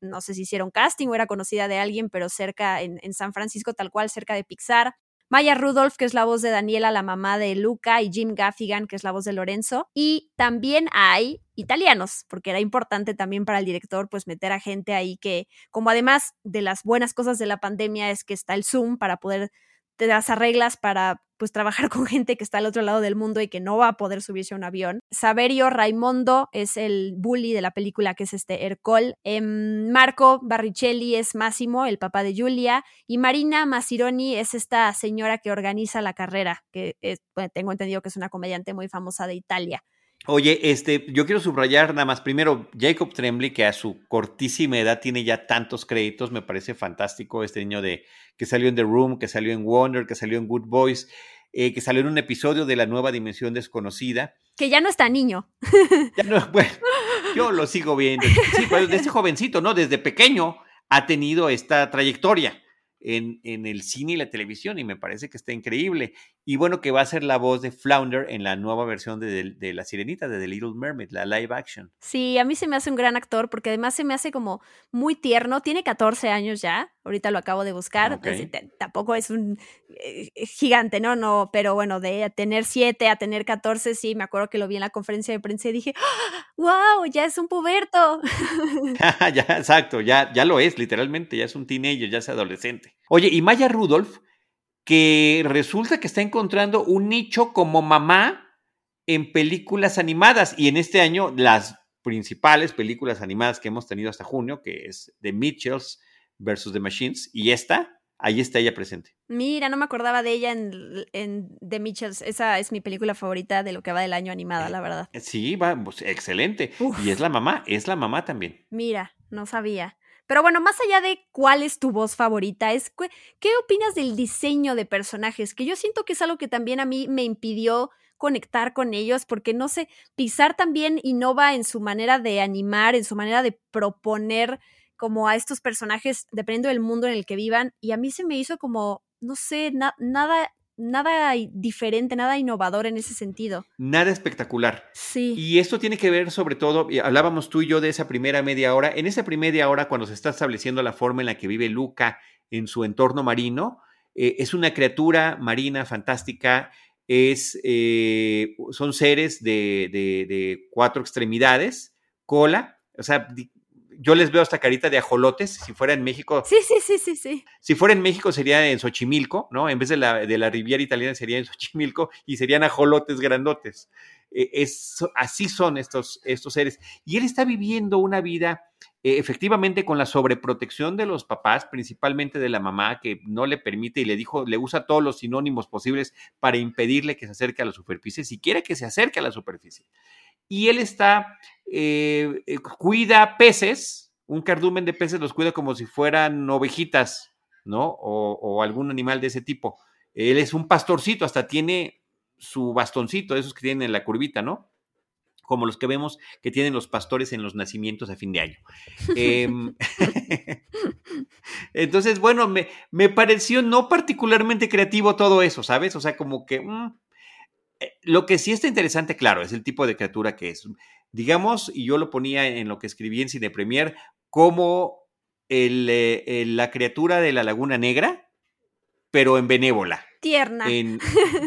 no sé si hicieron casting o era conocida de alguien, pero cerca en, en San Francisco, tal cual, cerca de Pixar. Maya Rudolph, que es la voz de Daniela, la mamá de Luca, y Jim Gaffigan, que es la voz de Lorenzo. Y también hay italianos, porque era importante también para el director, pues meter a gente ahí que, como además de las buenas cosas de la pandemia, es que está el Zoom para poder te das arreglas para pues trabajar con gente que está al otro lado del mundo y que no va a poder subirse a un avión. Saverio Raimondo es el bully de la película que es este Ercol. Em, Marco Barricelli es Máximo, el papá de Julia. Y Marina Masironi es esta señora que organiza la carrera, que es- tengo entendido que es una comediante muy famosa de Italia. Oye, este, yo quiero subrayar nada más primero Jacob Tremblay, que a su cortísima edad tiene ya tantos créditos, me parece fantástico este niño de que salió en The Room, que salió en Wonder, que salió en Good Boys, eh, que salió en un episodio de la nueva Dimensión Desconocida. Que ya no está niño. Ya no, bueno, yo lo sigo viendo. Sí, pues desde jovencito, ¿no? Desde pequeño ha tenido esta trayectoria en, en, el cine y la televisión y me parece que está increíble. Y bueno, que va a ser la voz de Flounder en la nueva versión de, de, La Sirenita, de The Little Mermaid, la live action. Sí, a mí se me hace un gran actor porque además se me hace como muy tierno. Tiene 14 años ya, ahorita lo acabo de buscar. Okay. tampoco es un eh, gigante, ¿no? No, pero bueno, de tener 7 a tener 14, sí, me acuerdo que lo vi en la conferencia de prensa y dije, ¡Wow! ¡Ah! Ya es un puberto. ya, exacto, ya, ya lo es, literalmente, ya es un teenager, ya es adolescente. Oye, y Maya Rudolph, que resulta que está encontrando un nicho como mamá en películas animadas. Y en este año, las principales películas animadas que hemos tenido hasta junio, que es The Mitchells versus The Machines, y esta, ahí está ella presente. Mira, no me acordaba de ella en, en, The Mitchells. Esa es mi película favorita de lo que va del año animada, la verdad. Sí, va, pues, excelente. Uf. Y es la mamá, es la mamá también. Mira, no sabía. Pero bueno, más allá de cuál es tu voz favorita, es ¿qué opinas del diseño de personajes? Que yo siento que es algo que también a mí me impidió conectar con ellos, porque no sé, Pixar también innova en su manera de animar, en su manera de proponer como a estos personajes, dependiendo del mundo en el que vivan, y a mí se me hizo como, no sé, na nada nada diferente, nada innovador en ese sentido. Nada espectacular. Sí. Y esto tiene que ver sobre todo, hablábamos tú y yo de esa primera media hora, en esa primera media hora cuando se está estableciendo la forma en la que vive Luca en su entorno marino, eh, es una criatura marina fantástica, es, eh, son seres de, de, de cuatro extremidades, cola, o sea, yo les veo hasta carita de ajolotes. Si fuera en México. Sí, sí, sí, sí, sí. Si fuera en México sería en Xochimilco, ¿no? En vez de la, de la Riviera Italiana sería en Xochimilco y serían ajolotes grandotes. Es, así son estos, estos seres. Y él está viviendo una vida eh, efectivamente con la sobreprotección de los papás, principalmente de la mamá, que no le permite y le dijo, le usa todos los sinónimos posibles para impedirle que se acerque a la superficie, si quiere que se acerque a la superficie y él está, eh, eh, cuida peces, un cardumen de peces los cuida como si fueran ovejitas, ¿no? O, algún animal de ese tipo. Él es un pastorcito, hasta tiene su bastoncito, esos que tienen en la curvita, ¿no? Como los que vemos que tienen los pastores en los nacimientos a fin de año. eh, entonces, bueno, me, me, pareció no particularmente creativo todo eso, ¿sabes? O sea, como que... Mmm, lo que sí está interesante, claro, es el tipo de criatura que es. Digamos, y yo lo ponía en lo que escribí en Cine Premier, como el, el, la criatura de la Laguna Negra, pero en benévola. Tierna. En,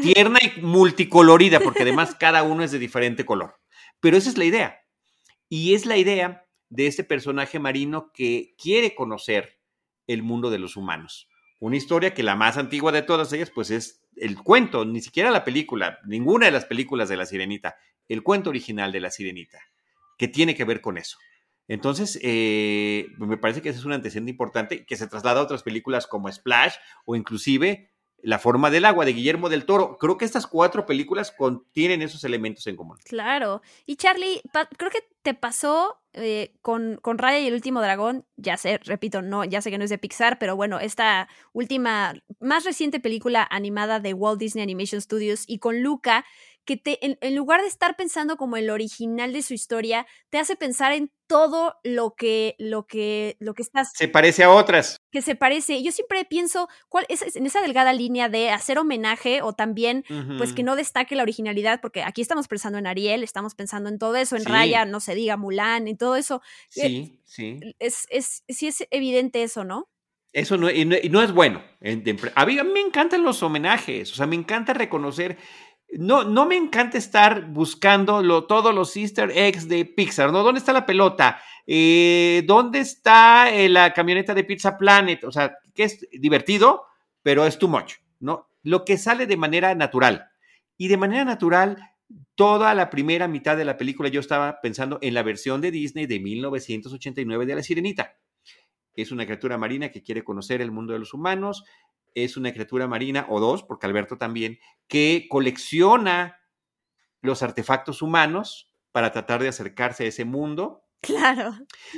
tierna y multicolorida, porque además cada uno es de diferente color. Pero esa es la idea. Y es la idea de este personaje marino que quiere conocer el mundo de los humanos. Una historia que la más antigua de todas ellas, pues es el cuento, ni siquiera la película, ninguna de las películas de La Sirenita, el cuento original de La Sirenita, que tiene que ver con eso. Entonces, eh, me parece que ese es un antecedente importante que se traslada a otras películas como Splash o inclusive La forma del agua de Guillermo del Toro. Creo que estas cuatro películas contienen esos elementos en común. Claro. Y Charlie, creo que te pasó eh, con, con Raya y el último dragón, ya sé, repito, no, ya sé que no es de Pixar, pero bueno, esta última, más reciente película animada de Walt Disney Animation Studios y con Luca, que te, en, en, lugar de estar pensando como el original de su historia, te hace pensar en todo lo que, lo que, lo que estás. Se parece a otras. Que se parece. Yo siempre pienso, ¿cuál es en esa delgada línea de hacer homenaje o también, uh -huh. pues que no destaque la originalidad? Porque aquí estamos pensando en Ariel, estamos pensando en todo eso, en Sí. Raya, no se diga Mulan, en todo eso. Eh, Sí, sí. Es, es, sí es evidente eso, ¿no? Eso no, y no, y no es bueno. Mí, a mí me encantan los homenajes, o sea, me encanta reconocer. No, no me encanta estar buscando lo- todos los easter eggs de Pixar, ¿no? ¿Dónde está la pelota? Eh, ¿Dónde está eh, la camioneta de Pizza Planet? O sea, que es divertido, pero es too much, ¿no? Lo que sale de manera natural. Y de manera natural, toda la primera mitad de la película yo estaba pensando en la versión de Disney de 1989 de La Sirenita. Es una criatura marina que quiere conocer el mundo de los humanos. Es una criatura marina, o dos, porque Alberto también, que colecciona los artefactos humanos para tratar de acercarse a ese mundo. Claro.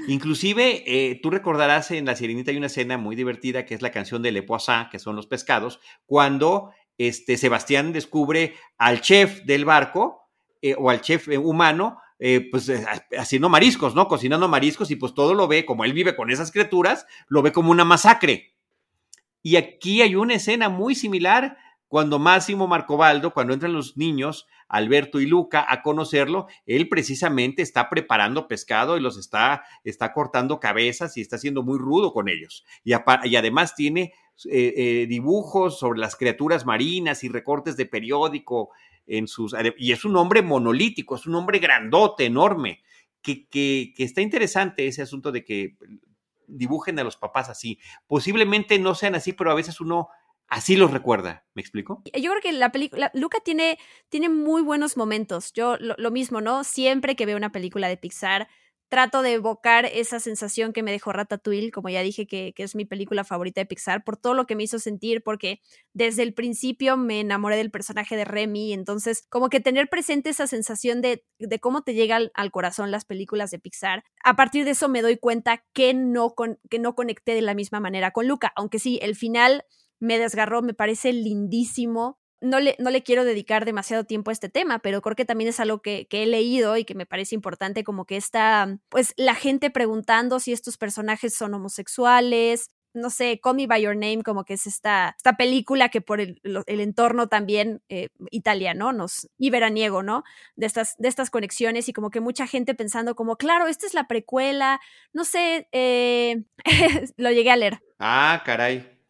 Inclusive, eh, tú recordarás en La Sirenita hay una escena muy divertida que es la canción de Le Poisson, que son los pescados, cuando este, Sebastián descubre al chef del barco eh, o al chef humano eh, pues eh, haciendo mariscos, ¿no? Cocinando mariscos y pues todo lo ve, como él vive con esas criaturas, lo ve como una masacre. Y aquí hay una escena muy similar cuando Máximo Marcobaldo, cuando entran los niños, Alberto y Luca, a conocerlo, él precisamente está preparando pescado y los está, está cortando cabezas y está siendo muy rudo con ellos. Y, además tiene eh, dibujos sobre las criaturas marinas y recortes de periódico en sus... Y es un hombre monolítico, es un hombre grandote, enorme, que, que, está interesante ese asunto de que dibujen a los papás así. Posiblemente no sean así, pero a veces uno así los recuerda. ¿Me explico? Yo creo que la película, Luca tiene, tiene muy buenos momentos. Yo lo, mismo, ¿no? Siempre que veo una película de Pixar, trato de evocar esa sensación que me dejó Ratatouille, como ya dije que, es mi película favorita de Pixar, por todo lo que me hizo sentir, porque desde el principio me enamoré del personaje de Remy, entonces como que tener presente esa sensación de, cómo te llega al, corazón las películas de Pixar, a partir de eso me doy cuenta que no, que no conecté de la misma manera con Luca, aunque sí, el final me desgarró, me parece lindísimo, no le, no le quiero dedicar demasiado tiempo a este tema, pero creo que también es algo que, he leído y que me parece importante, como que está, pues, la gente preguntando si estos personajes son homosexuales, no sé, Call Me By Your Name, como que es esta, esta película que por el, entorno también eh, italiano nos, y veraniego, ¿no? De estas, de estas conexiones y como que mucha gente pensando como, claro, esta es la precuela, no sé, eh, lo llegué a leer. Ah, caray.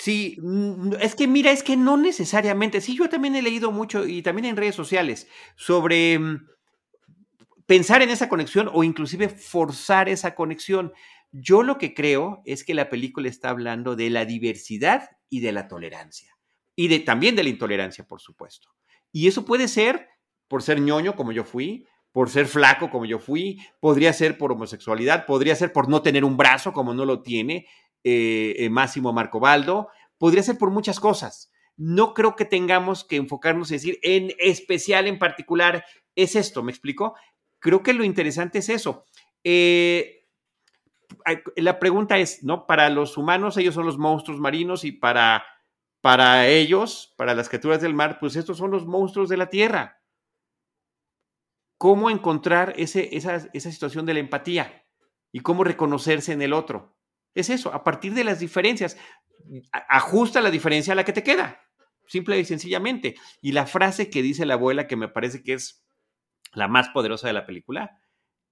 Sí, mm, es que mira, es que no necesariamente. Sí, yo también he leído mucho y también en redes sociales sobre mm, pensar en esa conexión o inclusive forzar esa conexión. Yo lo que creo es que la película está hablando de la diversidad y de la tolerancia. Y de, también de la intolerancia, por supuesto. Y eso puede ser por ser ñoño como yo fui, por ser flaco como yo fui, podría ser por homosexualidad, podría ser por no tener un brazo como no lo tiene, eh, eh, Máximo Marcobaldo, podría ser por muchas cosas. No creo que tengamos que enfocarnos en decir en especial, en particular, es esto, ¿me explico? Creo que lo interesante es eso. Eh, la pregunta es, ¿no? Para los humanos, ellos son los monstruos marinos y para, para ellos, para las criaturas del mar, pues estos son los monstruos de la tierra. ¿Cómo encontrar ese, esa, esa situación de la empatía y cómo reconocerse en el otro? Es eso, a partir de las diferencias, ajusta la diferencia a la que te queda, simple y sencillamente. Y la frase que dice la abuela, que me parece que es la más poderosa de la película,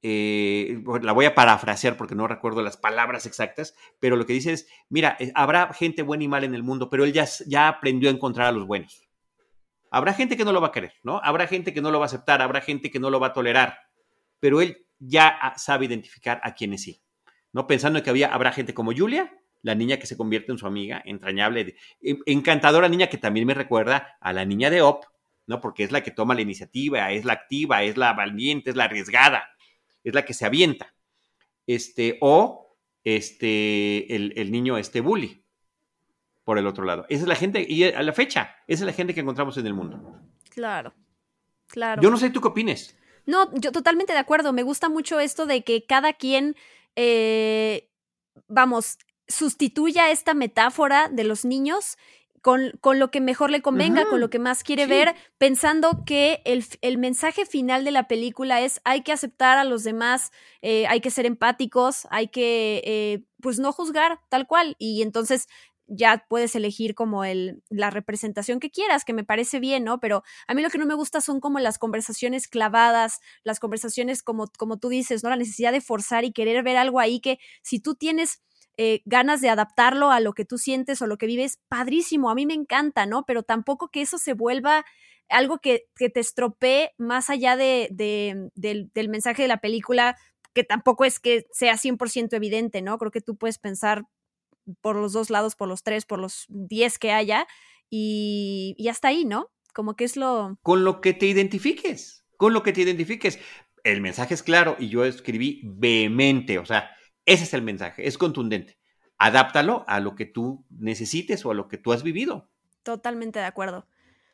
eh, la voy a parafrasear porque no recuerdo las palabras exactas, pero lo que dice es, mira, eh, habrá gente buena y mala en el mundo, pero él ya, ya aprendió a encontrar a los buenos. Habrá gente que no lo va a querer, ¿no? Habrá gente que no lo va a aceptar, habrá gente que no lo va a tolerar, pero él ya sabe identificar a quienes sí. ¿No? Pensando que había, habrá gente como Julia, la niña que se convierte en su amiga, entrañable, encantadora niña que también me recuerda a la niña de Op, ¿no? Porque es la que toma la iniciativa, es la activa, es la valiente, es la arriesgada, es la que se avienta. Este, o este, el, niño, este bully, por el otro lado. Esa es la gente, y a la fecha, esa es la gente que encontramos en el mundo. Claro, claro. Yo no sé tú qué opines. No, yo totalmente de acuerdo. Me gusta mucho esto de que cada quien eh, vamos, sustituya esta metáfora de los niños con, con, lo que mejor le convenga, con lo que más quiere ver, pensando que el, el, mensaje final de la película es hay que aceptar a los demás, eh, hay que ser empáticos, hay que, eh, pues no juzgar tal cual. Y entonces ya puedes elegir como el, la representación que quieras, que me parece bien, ¿no? Pero a mí lo que no me gusta son como las conversaciones clavadas, las conversaciones como, como tú dices, ¿no? La necesidad de forzar y querer ver algo ahí que si tú tienes eh, ganas de adaptarlo a lo que tú sientes o lo que vives, padrísimo, a mí me encanta, ¿no? Pero tampoco que eso se vuelva algo que, que te estropee más allá de, de, del, del mensaje de la película, que tampoco es que sea 100% evidente, ¿no? Creo que tú puedes pensar por los dos lados, por los tres, por los diez que haya, y, y hasta ahí, ¿no? Como que es lo... Con lo que te identifiques, con lo que te identifiques. El mensaje es claro y yo escribí vehemente, o sea, ese es el mensaje, es contundente. Adáptalo a lo que tú necesites o a lo que tú has vivido. Totalmente de acuerdo.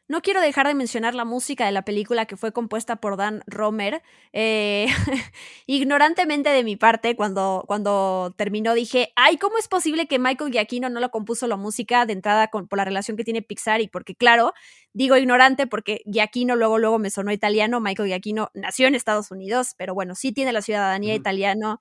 No quiero dejar de mencionar la música de la película que fue compuesta por Dan Romer. Eh, ignorantemente de mi parte, cuando, cuando terminó dije, ay, ¿cómo es posible que Michael Giacchino no lo compuso la música de entrada con, por la relación que tiene Pixar? Y porque, claro, digo ignorante porque Giacchino luego, luego me sonó italiano. Michael Giacchino nació en Estados Unidos, pero bueno, sí tiene la ciudadanía italiana.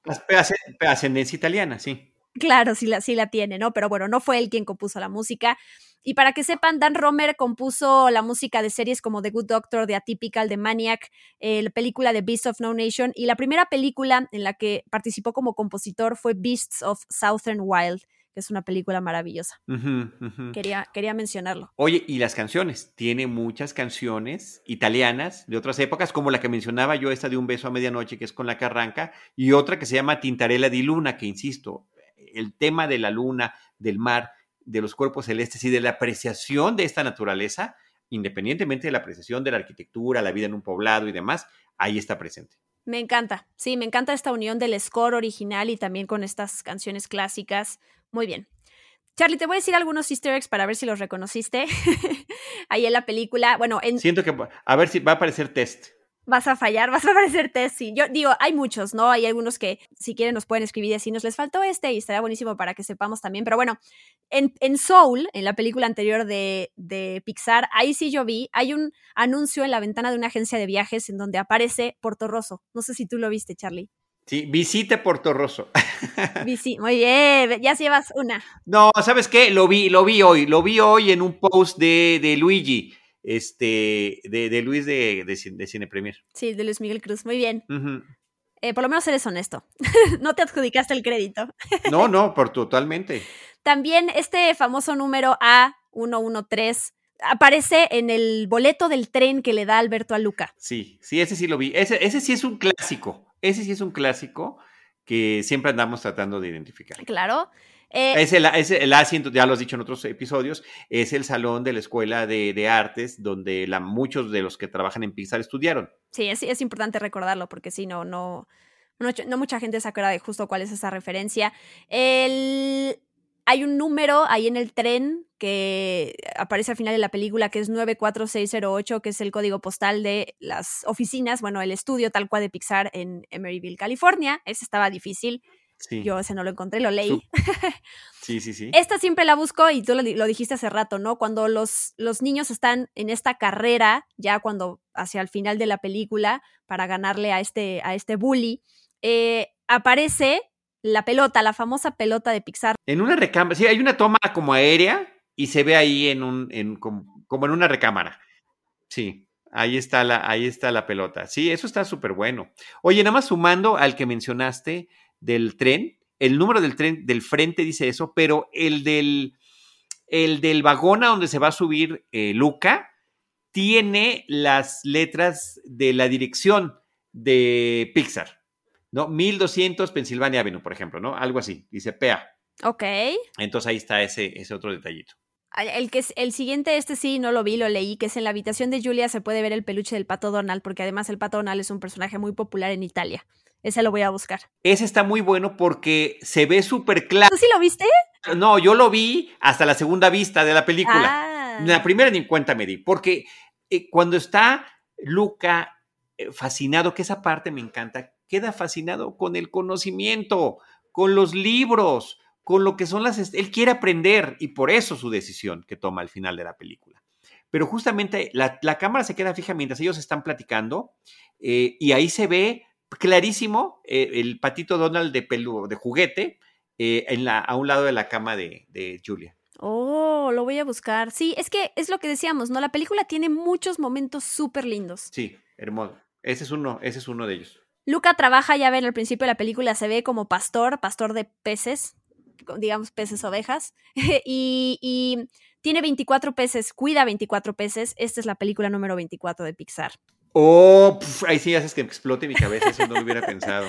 Ascendencia italiana, sí. Claro, sí la, sí la tiene, ¿no? Pero bueno, no fue él quien compuso la música. Y para que sepan, Dan Romer compuso la música de series como The Good Doctor, The Atypical, The Maniac, eh, la película de Beasts of No Nation. Y la primera película en la que participó como compositor fue Beasts of Southern Wild, que es una película maravillosa. Quería, quería mencionarlo. Oye, y las canciones. Tiene muchas canciones italianas de otras épocas, como la que mencionaba yo, esta de Un beso a medianoche, que es con la que arranca, y otra que se llama Tintarella di Luna, que insisto, el tema de la luna, del mar, de los cuerpos celestes y de la apreciación de esta naturaleza, independientemente de la apreciación de la arquitectura, la vida en un poblado y demás, ahí está presente. Me encanta, sí, me encanta esta unión del score original y también con estas canciones clásicas. Muy bien. Charlie, te voy a decir algunos easter eggs para ver si los reconociste ahí en la película. Bueno, en... Siento que a ver si va a aparecer test vas a fallar, vas a aparecer Tessie. Yo digo, hay muchos, ¿no? Hay algunos que si quieren nos pueden escribir y decirnos, les faltó este y estaría buenísimo para que sepamos también. Pero bueno, en, en Soul, en la película anterior de, de, Pixar, ahí sí yo vi, hay un anuncio en la ventana de una agencia de viajes en donde aparece Porto Rosso. No sé si tú lo viste, Charlie. Sí, visite Porto Rosso. muy bien, ya llevas una. No, ¿sabes qué? Lo vi, lo vi hoy, lo vi hoy en un post de, de Luigi este, de, Luis de, de, Cine Premier. Sí, de Luis Miguel Cruz, muy bien. Eh, por lo menos eres honesto. no te adjudicaste el crédito. no, no, por totalmente. También este famoso número A113 aparece en el boleto del tren que le da Alberto a Luca. Sí, sí, ese sí lo vi. Ese, ese sí es un clásico. Ese sí es un clásico que siempre andamos tratando de identificar. Claro. Eh, es, el, es el asiento, ya lo has dicho en otros episodios, es el salón de la Escuela de, Artes donde la, muchos de los que trabajan en Pixar estudiaron. Sí, es, es importante recordarlo porque si no, no, no, mucha gente se acuerda de justo cuál es esa referencia. El, hay un número ahí en el tren que aparece al final de la película que es 94608, que es el código postal de las oficinas, bueno, el estudio tal cual de Pixar en Emeryville, California. Ese estaba difícil. Yo ese no lo encontré, lo leí. Sí, sí, sí. Esta siempre la busco y tú lo, dijiste hace rato, ¿no? Cuando los, los niños están en esta carrera, ya cuando hacia el final de la película, para ganarle a este, a este bully, eh, aparece la pelota, la famosa pelota de Pixar. En una recámara, sí, hay una toma como aérea y se ve ahí en un, en, como, como en una recámara. Sí. Ahí está la, ahí está la pelota. Sí, eso está súper bueno. Oye, nada más sumando al que mencionaste, del tren. El número del tren del frente dice eso, pero el del, el del vagón a donde se va a subir eh, Luca tiene las letras de la dirección de Pixar, ¿no? 1200 Pennsylvania Avenue, por ejemplo, ¿no? Algo así, dice PEA. Ok. Entonces ahí está ese, ese otro detallito. El, que el siguiente, este sí, no lo vi, lo leí, que es en la habitación de Julia se puede ver el peluche del pato Donald, porque además el pato Donald es un personaje muy popular en Italia. Ese lo voy a buscar. Ese está muy bueno porque se ve súper claro. ¿Tú sí lo viste? No, yo lo vi hasta la segunda vista de la película. Ah. La primera ni cuenta me di, porque eh, cuando está Luca eh, fascinado, que esa parte me encanta, queda fascinado con el conocimiento, con los libros, con lo que son las... Él quiere aprender y por eso su decisión que toma al final de la película. Pero justamente la, cámara se queda fija mientras ellos están platicando eh, y ahí se ve clarísimo eh, el patito Donald de pelo, de juguete eh, en la, a un lado de la cama de, de, Julia. Oh, lo voy a buscar. Sí, es que es lo que decíamos, ¿no? La película tiene muchos momentos súper lindos. Sí, hermoso. Ese es uno, ese es uno de ellos. Luca trabaja, ya ven, al principio de la película se ve como pastor, pastor de peces, digamos peces ovejas, y, y tiene 24 peces, cuida 24 peces. Esta es la película número 24 de Pixar. Oh, ahí sí haces que explote mi cabeza, eso no lo hubiera pensado.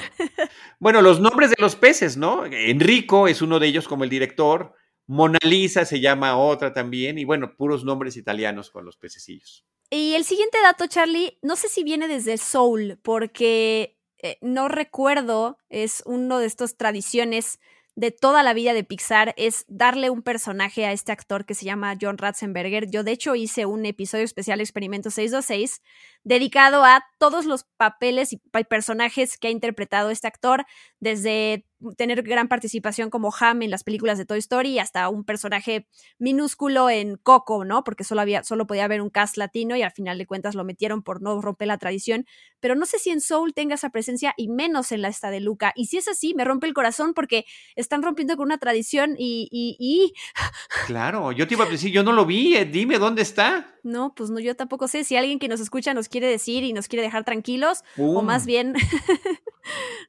Bueno, los nombres de los peces, ¿no? Enrico es uno de ellos como el director, Mona Lisa se llama otra también, y bueno, puros nombres italianos con los pececillos. Y el siguiente dato, Charlie, no sé si viene desde Soul, porque eh, no recuerdo, es uno de estas tradiciones de toda la vida de Pixar es darle un personaje a este actor que se llama John Ratzenberger. Yo de hecho hice un episodio especial Experimento 626 dedicado a todos los papeles y personajes que ha interpretado este actor, desde tener gran participación como Ham en las películas de Toy Story hasta un personaje minúsculo en Coco, ¿no? Porque solo había solo podía haber un cast latino y al final de cuentas lo metieron por no romper la tradición, pero no sé si en Soul tenga esa presencia y menos en la esta de Luca. Y si es así, me rompe el corazón porque están rompiendo con una tradición y, y, Claro, yo te iba a decir, yo no lo vi, eh, dime dónde está. No, pues no, yo tampoco sé. Si alguien que nos escucha nos quiere decir y nos quiere dejar tranquilos, o más bien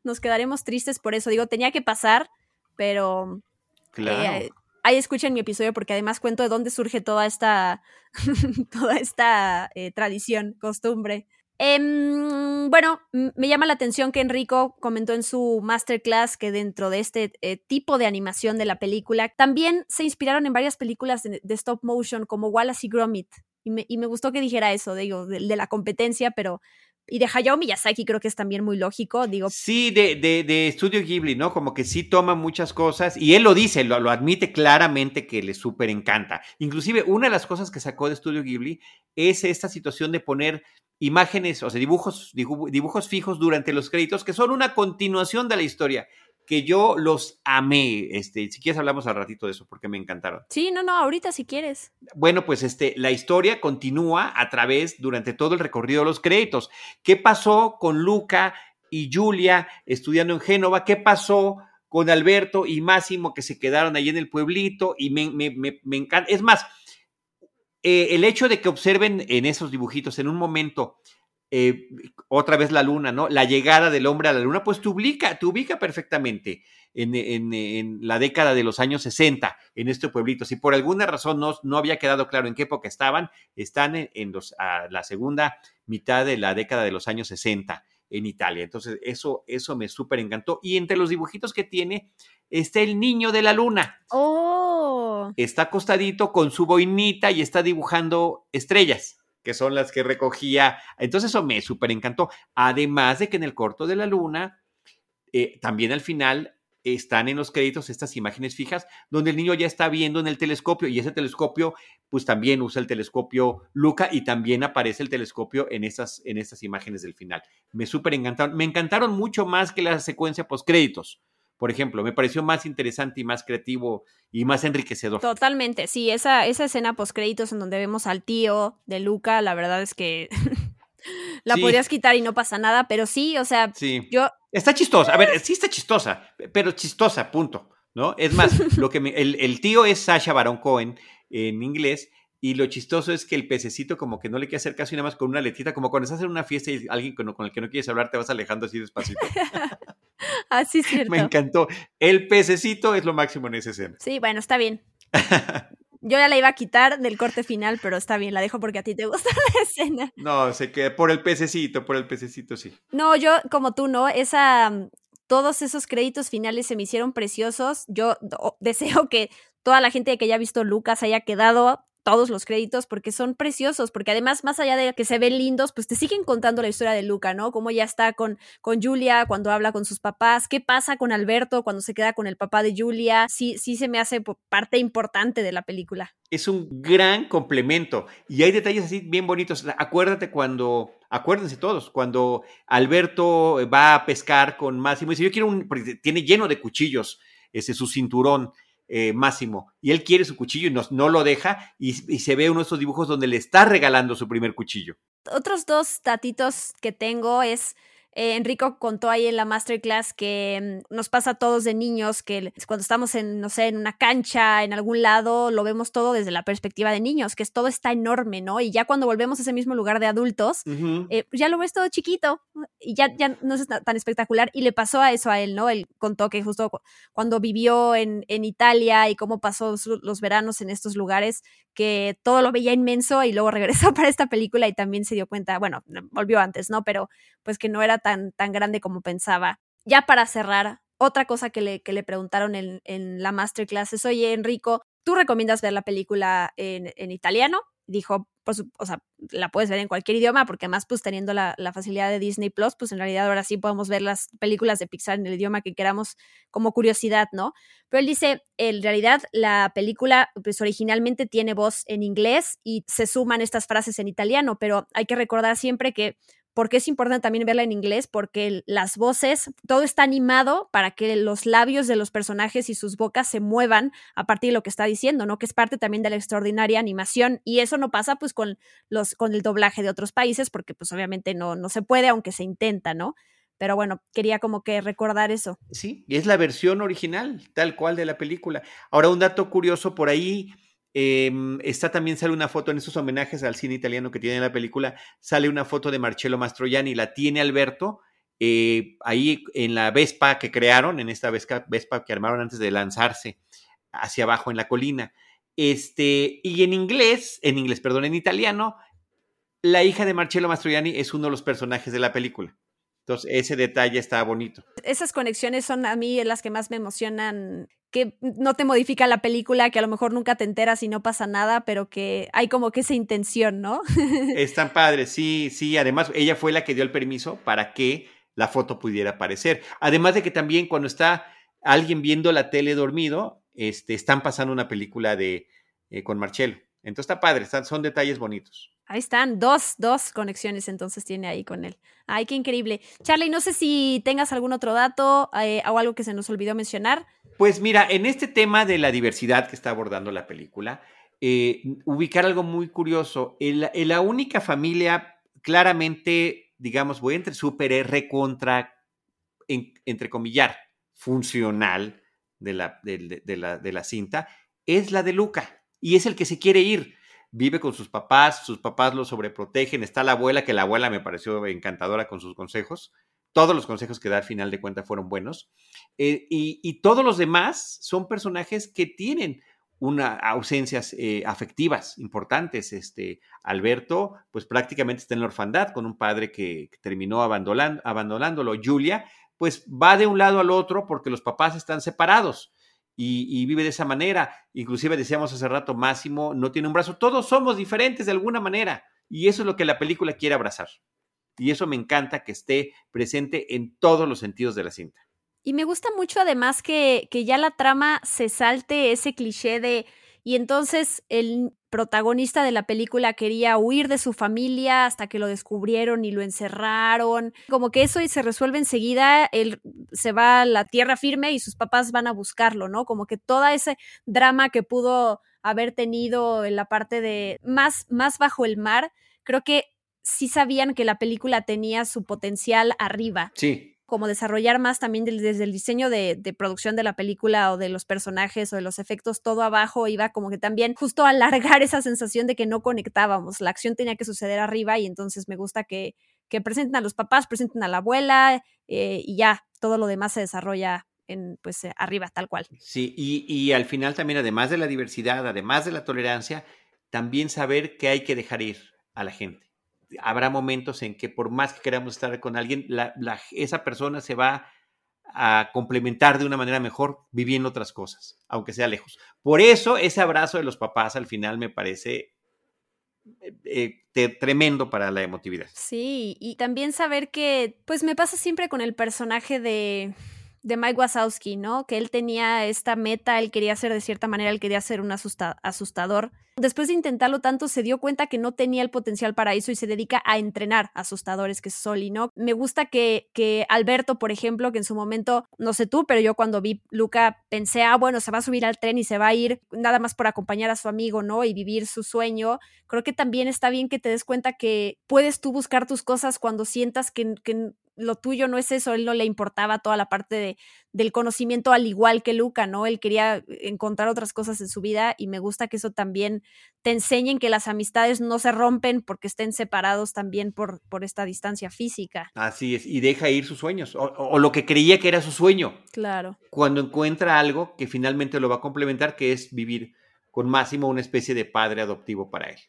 nos quedaremos tristes por eso. Digo, tenía que pasar, pero. Claro. Eh, ahí escuchen mi episodio porque además cuento de dónde surge toda esta, toda esta eh, tradición, costumbre. Em, bueno, me llama la atención que Enrico comentó en su masterclass que dentro de este eh, tipo de animación de la película también se inspiraron en varias películas de, stop motion como Wallace y Gromit. Y me, y me, gustó que dijera eso, digo, de, la competencia, pero, y de Hayao Miyazaki creo que es también muy lógico, digo. Sí, de, de, Ghibli, ¿no? Como que sí toma muchas cosas y él lo dice, lo, lo admite claramente que le súper encanta. Inclusive una de las cosas que sacó de Studio Ghibli es esta situación de poner imágenes, o sea, dibujos, dibujos fijos durante los créditos que son una continuación de la historia que yo los amé. Este, si quieres hablamos al ratito de eso porque me encantaron. Sí, no, no, ahorita si quieres. Bueno, pues este, la historia continúa a través durante todo el recorrido de los créditos. ¿Qué pasó con Luca y Julia estudiando en Génova? ¿Qué pasó con Alberto y Máximo que se quedaron ahí en el pueblito? Y me, me, me, me encanta. Es más, eh, el hecho de que observen en esos dibujitos en un momento eh, otra vez la luna, ¿no? La llegada del hombre a la luna, pues te ubica, te ubica perfectamente en, la década de los años 60 en este pueblito. Si por alguna razón no, no había quedado claro en qué época estaban, están en, los, a la segunda mitad de la década de los años 60 en Italia. Entonces, eso, eso me súper encantó. Y entre los dibujitos que tiene está el niño de la luna. Oh. Está acostadito con su boinita y está dibujando estrellas que son las que recogía. Entonces eso me súper encantó. Además de que en el corto de la luna, eh, también al final están en los créditos estas imágenes fijas donde el niño ya está viendo en el telescopio y ese telescopio pues también usa el telescopio Luca y también aparece el telescopio en estas, en estas imágenes del final. Me súper encantaron. Me encantaron mucho más que la secuencia post créditos por ejemplo. Me pareció más interesante y más creativo y más enriquecedor. Totalmente, sí, esa, esa escena post créditos en donde vemos al tío de Luca, la verdad es que la podrías quitar y no pasa nada, pero sí, o sea, sí. yo... Está chistosa, a ver, sí está chistosa, pero chistosa, punto, ¿no? Es más, lo que el, el, tío es Sasha Baron Cohen en inglés y lo chistoso es que el pececito como que no le quiere hacer caso y nada más con una letrita, como cuando estás en una fiesta y alguien con, el que no quieres hablar te vas alejando así despacito. así es cierto. Me encantó. El pececito es lo máximo en esa escena. Sí, bueno, está bien. Yo ya la iba a quitar del corte final, pero está bien, la dejo porque a ti te gusta la escena. No, sé que por el pececito, por el pececito sí. No, yo como tú, ¿no? Esa todos esos créditos finales se me hicieron preciosos. Yo deseo que toda la gente que haya visto Lucas haya quedado todos los créditos porque son preciosos, porque además, más allá de que se ven lindos, pues te siguen contando la historia de Luca, ¿no? Cómo ya está con, con Julia cuando habla con sus papás, qué pasa con Alberto cuando se queda con el papá de Julia, sí, sí se me hace parte importante de la película. Es un gran complemento y hay detalles así bien bonitos. Acuérdate cuando, acuérdense todos, cuando Alberto va a pescar con Máximo dice, yo quiero un, porque tiene lleno de cuchillos ese, su cinturón eh, Máximo y él quiere su cuchillo y no, no lo deja y, se ve uno de estos dibujos donde le está regalando su primer cuchillo. Otros dos datitos que tengo es eh, Enrico contó ahí en la masterclass que mm, nos pasa a todos de niños que cuando estamos en, no sé, en una cancha, en algún lado, lo vemos todo desde la perspectiva de niños, que es, todo está enorme, ¿no? Y ya cuando volvemos a ese mismo lugar de adultos, eh, pues ya lo ves todo chiquito y ya, ya no es tan espectacular. Y le pasó a eso a él, ¿no? Él contó que justo cuando vivió en, en Italia y cómo pasó los veranos en estos lugares, que todo lo veía inmenso y luego regresó para esta película y también se dio cuenta, bueno, volvió antes, ¿no? Pero pues que no era tan, tan grande como pensaba. Ya para cerrar, otra cosa que le, que le preguntaron en, en la masterclass es, oye, Enrico, ¿tú recomiendas ver la película en, en italiano dijo, o sea, la puedes ver en cualquier idioma, porque además, pues teniendo la, la, facilidad de Disney Plus, pues en realidad ahora sí podemos ver las películas de Pixar en el idioma que queramos como curiosidad, ¿no? Pero él dice, en realidad la película, pues originalmente tiene voz en inglés y se suman estas frases en italiano, pero hay que recordar siempre que porque es importante también verla en inglés, porque las voces, todo está animado para que los labios de los personajes y sus bocas se muevan a partir de lo que está diciendo, ¿no? Que es parte también de la extraordinaria animación y eso no pasa pues con los con el doblaje de otros países porque pues obviamente no no se puede aunque se intenta, ¿no? Pero bueno, quería como que recordar eso. Sí, y es la versión original, tal cual de la película. Ahora un dato curioso por ahí Em, está también sale una foto en esos homenajes al cine italiano que tiene la película, sale una foto de Marcello Mastroianni, la tiene Alberto, eh, ahí en la Vespa que crearon, en esta Vespa, Vespa, que armaron antes de lanzarse hacia abajo en la colina. Este, y en inglés, en inglés, perdón, en italiano, la hija de Marcello Mastroianni es uno de los personajes de la película. Entonces, ese detalle está bonito. Esas conexiones son a mí las que más me emocionan que no te modifica la película, que a lo mejor nunca te enteras y no pasa nada, pero que hay como que esa intención, ¿no? Están padres, sí, sí. Además, ella fue la que dio el permiso para que la foto pudiera aparecer. Además de que también cuando está alguien viendo la tele dormido, este, están pasando una película de eh, con Marcelo. Entonces está padre, son detalles bonitos. Ahí están, dos, dos conexiones entonces tiene ahí con él. Ay, qué increíble. Charlie, no sé si tengas algún otro dato eh, o algo que se nos olvidó mencionar. Pues mira, en este tema de la diversidad que está abordando la película, eh, ubicar algo muy curioso. La, única familia claramente, digamos, voy entre súper recontra, en, entrecomillar, funcional de la, de, la, de la cinta, es la de Luca. Y es el que se quiere ir vive con sus papás, sus papás lo sobreprotegen, está la abuela, que la abuela me pareció encantadora con sus consejos, todos los consejos que da al final de cuentas fueron buenos, eh, y, todos los demás son personajes que tienen una ausencias eh, afectivas importantes. Este Alberto, pues prácticamente está en la orfandad con un padre que, terminó abandonándolo. Julia, pues va de un lado al otro porque los papás están separados y, vive de esa manera. Inclusive decíamos hace rato, Máximo no tiene un brazo. Todos somos diferentes de alguna manera. Y eso es lo que la película quiere abrazar. Y eso me encanta que esté presente en todos los sentidos de la cinta. Y me gusta mucho además que, que ya la trama se salte ese cliché de y entonces el protagonista de la película quería huir de su familia hasta que lo descubrieron y lo encerraron. Como que eso y se resuelve enseguida, él se va a la tierra firme y sus papás van a buscarlo, ¿no? Como que todo ese drama que pudo haber tenido en la parte de más, más bajo el mar, creo que sí sabían que la película tenía su potencial arriba. Sí como desarrollar más también desde el diseño de, producción de la película o de los personajes o de los efectos, todo abajo iba como que también justo alargar esa sensación de que no conectábamos, la acción tenía que suceder arriba y entonces me gusta que, que presenten a los papás, presenten a la abuela eh, y ya todo lo demás se desarrolla en, pues eh, arriba tal cual. Sí, y, y al final también además de la diversidad, además de la tolerancia, también saber que hay que dejar ir a la gente habrá momentos en que por más que queramos estar con alguien, esa persona se va a complementar de una manera mejor viviendo otras cosas, aunque sea lejos. Por eso ese abrazo de los papás al final me parece eh, tremendo para la emotividad. Sí, y también saber que, pues me pasa siempre con el personaje de, de Mike Wazowski, ¿no? Que él tenía esta meta, él quería ser de cierta manera, él quería ser un asustador. Después de intentarlo tanto, se dio cuenta que no tenía el potencial para eso y se dedica a entrenar asustadores, que es Soli, ¿no? Me gusta que, que Alberto, por ejemplo, que en su momento, no sé tú, pero yo cuando vi Luca pensé, ah, bueno, se va a subir al tren y se va a ir nada más por acompañar a su amigo, ¿no? Y vivir su sueño. Creo que también está bien que te des cuenta que puedes tú buscar tus cosas cuando sientas que, que lo tuyo no es eso, él no le importaba toda la parte de, del conocimiento al igual que Luca, ¿no? Él quería encontrar otras cosas en su vida y me gusta que eso también te enseñen que las amistades no se rompen porque estén separados también por, por esta distancia física. Así es, y deja ir sus sueños, o, lo que creía que era su sueño. Claro. Cuando encuentra algo que finalmente lo va a complementar, que es vivir con Máximo una especie de padre adoptivo para él.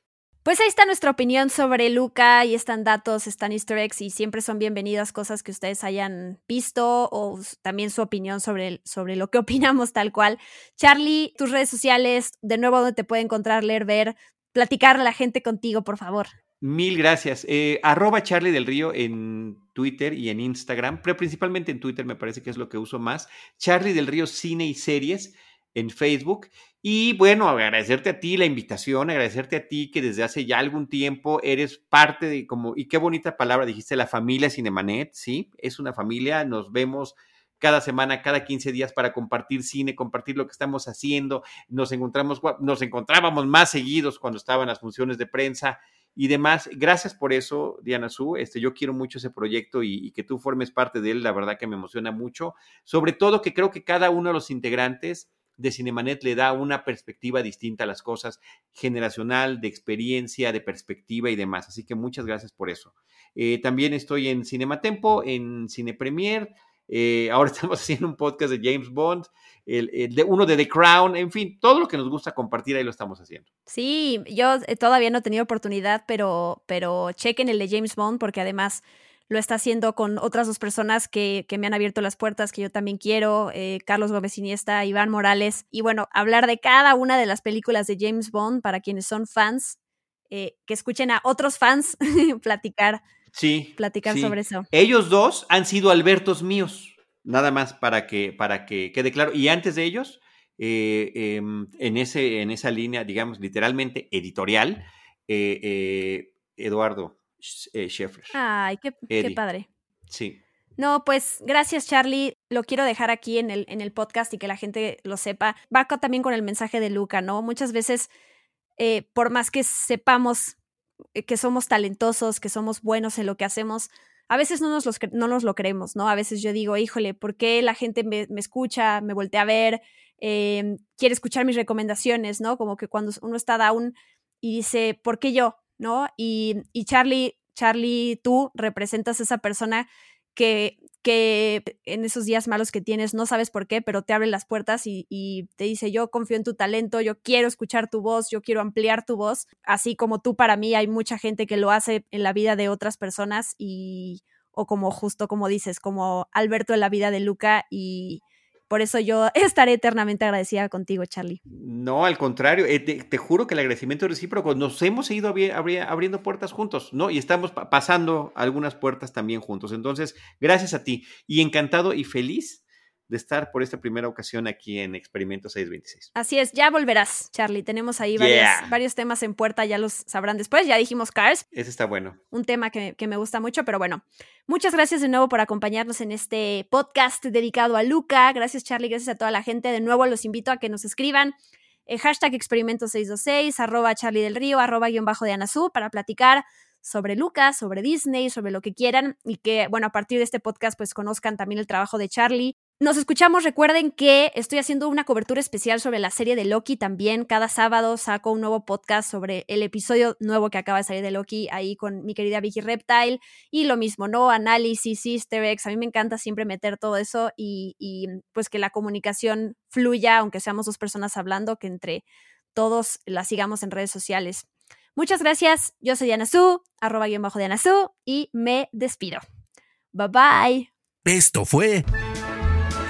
Pues ahí está nuestra opinión sobre Luca y están datos, están easter eggs y siempre son bienvenidas cosas que ustedes hayan visto o también su opinión sobre, sobre lo que opinamos tal cual. Charlie, tus redes sociales, de nuevo, donde te puede encontrar, leer, ver, platicar a la gente contigo, por favor. Mil gracias. Eh, arroba Charlie del Río en Twitter y en Instagram, pero principalmente en Twitter me parece que es lo que uso más. Charlie del Río Cine y Series en Facebook. Y bueno, agradecerte a ti la invitación, agradecerte a ti que desde hace ya algún tiempo eres parte de como, y qué bonita palabra dijiste, la familia Cinemanet, ¿sí? Es una familia, nos vemos cada semana, cada 15 días para compartir cine, compartir lo que estamos haciendo. Nos encontramos, nos encontrábamos más seguidos cuando estaban las funciones de prensa y demás. Gracias por eso, Diana Su. Este, yo quiero mucho ese proyecto y, que tú formes parte de él. La verdad que me emociona mucho. Sobre todo que creo que cada uno de los integrantes de Cinemanet le da una perspectiva distinta a las cosas, generacional, de experiencia, de perspectiva y demás. Así que muchas gracias por eso. Eh, también estoy en Cinematempo, en Cine Premier. Eh, ahora estamos haciendo un podcast de James Bond, el, de, uno de The Crown, en fin, todo lo que nos gusta compartir ahí lo estamos haciendo. Sí, yo eh, todavía no he tenido oportunidad, pero, pero chequen el de James Bond porque además lo está haciendo con otras dos personas que, que me han abierto las puertas, que yo también quiero, eh, Carlos Gómez Iniesta, Iván Morales, y bueno, hablar de cada una de las películas de James Bond para quienes son fans, que escuchen a otros fans platicar Sí. Platicar sobre eso. Ellos dos han sido Albertos míos, nada más para que, para que quede claro. Y antes de ellos, eh, em, en, ese, en esa línea, digamos, literalmente editorial, eh, eh, Scheffler. Ay, qué, qué, padre. Sí. No, pues gracias Charlie. Lo quiero dejar aquí en el, en el podcast y que la gente lo sepa. Va también con el mensaje de Luca, ¿no? Muchas veces, por más que sepamos eh, que somos talentosos, que somos buenos en lo que hacemos, a veces no nos, los, no nos lo creemos, ¿no? A veces yo digo, híjole, ¿por qué la gente me, escucha, me voltea a ver, em, quiere escuchar mis recomendaciones, ¿no? Como que cuando uno está down y dice, ¿por qué yo? ¿No? Y, y Charlie, Charlie, tú representas a esa persona que que en esos días malos que tienes no sabes por qué, pero te abre las puertas y, te dice, yo confío en tu talento, yo quiero escuchar tu voz, yo quiero ampliar tu voz, así como tú para mí hay mucha gente que lo hace en la vida de otras personas y, o como justo como dices, como Alberto en la vida de Luca y por eso yo estaré eternamente agradecida contigo, Charlie. No, al contrario, eh, te, juro que el agradecimiento es recíproco. Nos hemos ido abriendo puertas juntos, ¿no? Y estamos pasando algunas puertas también juntos. Entonces, gracias a ti y encantado y feliz de estar por esta primera ocasión aquí en Experimento 626. Así es, ya volverás, Charlie. Tenemos ahí varios, temas en puerta, ya los sabrán después. Ya dijimos Cars. Ese está bueno. Un tema que, me gusta mucho, pero bueno. Muchas gracias de nuevo por acompañarnos en este podcast dedicado a Luca. Gracias, Charlie. Gracias a toda la gente. De nuevo los invito a que nos escriban. Eh, hashtag experimento 626, arroba Charlie del Río, arroba guion bajo de Anazú para platicar sobre Lucas, sobre Disney, sobre lo que quieran y que, bueno, a partir de este podcast pues conozcan también el trabajo de Charlie nos escuchamos, recuerden que estoy haciendo una cobertura especial sobre la serie de Loki también. Cada sábado saco un nuevo podcast sobre el episodio nuevo que acaba de salir de Loki ahí con mi querida Vicky Reptile. Y lo mismo, ¿no? Análisis, easter eggs. A mí me encanta siempre meter todo eso y, pues que la comunicación fluya, aunque seamos dos personas hablando, que entre todos la sigamos en redes sociales. Muchas gracias. Yo soy Diana Su, arroba guion bajo Diana Su, y me despido. Bye bye. Esto fue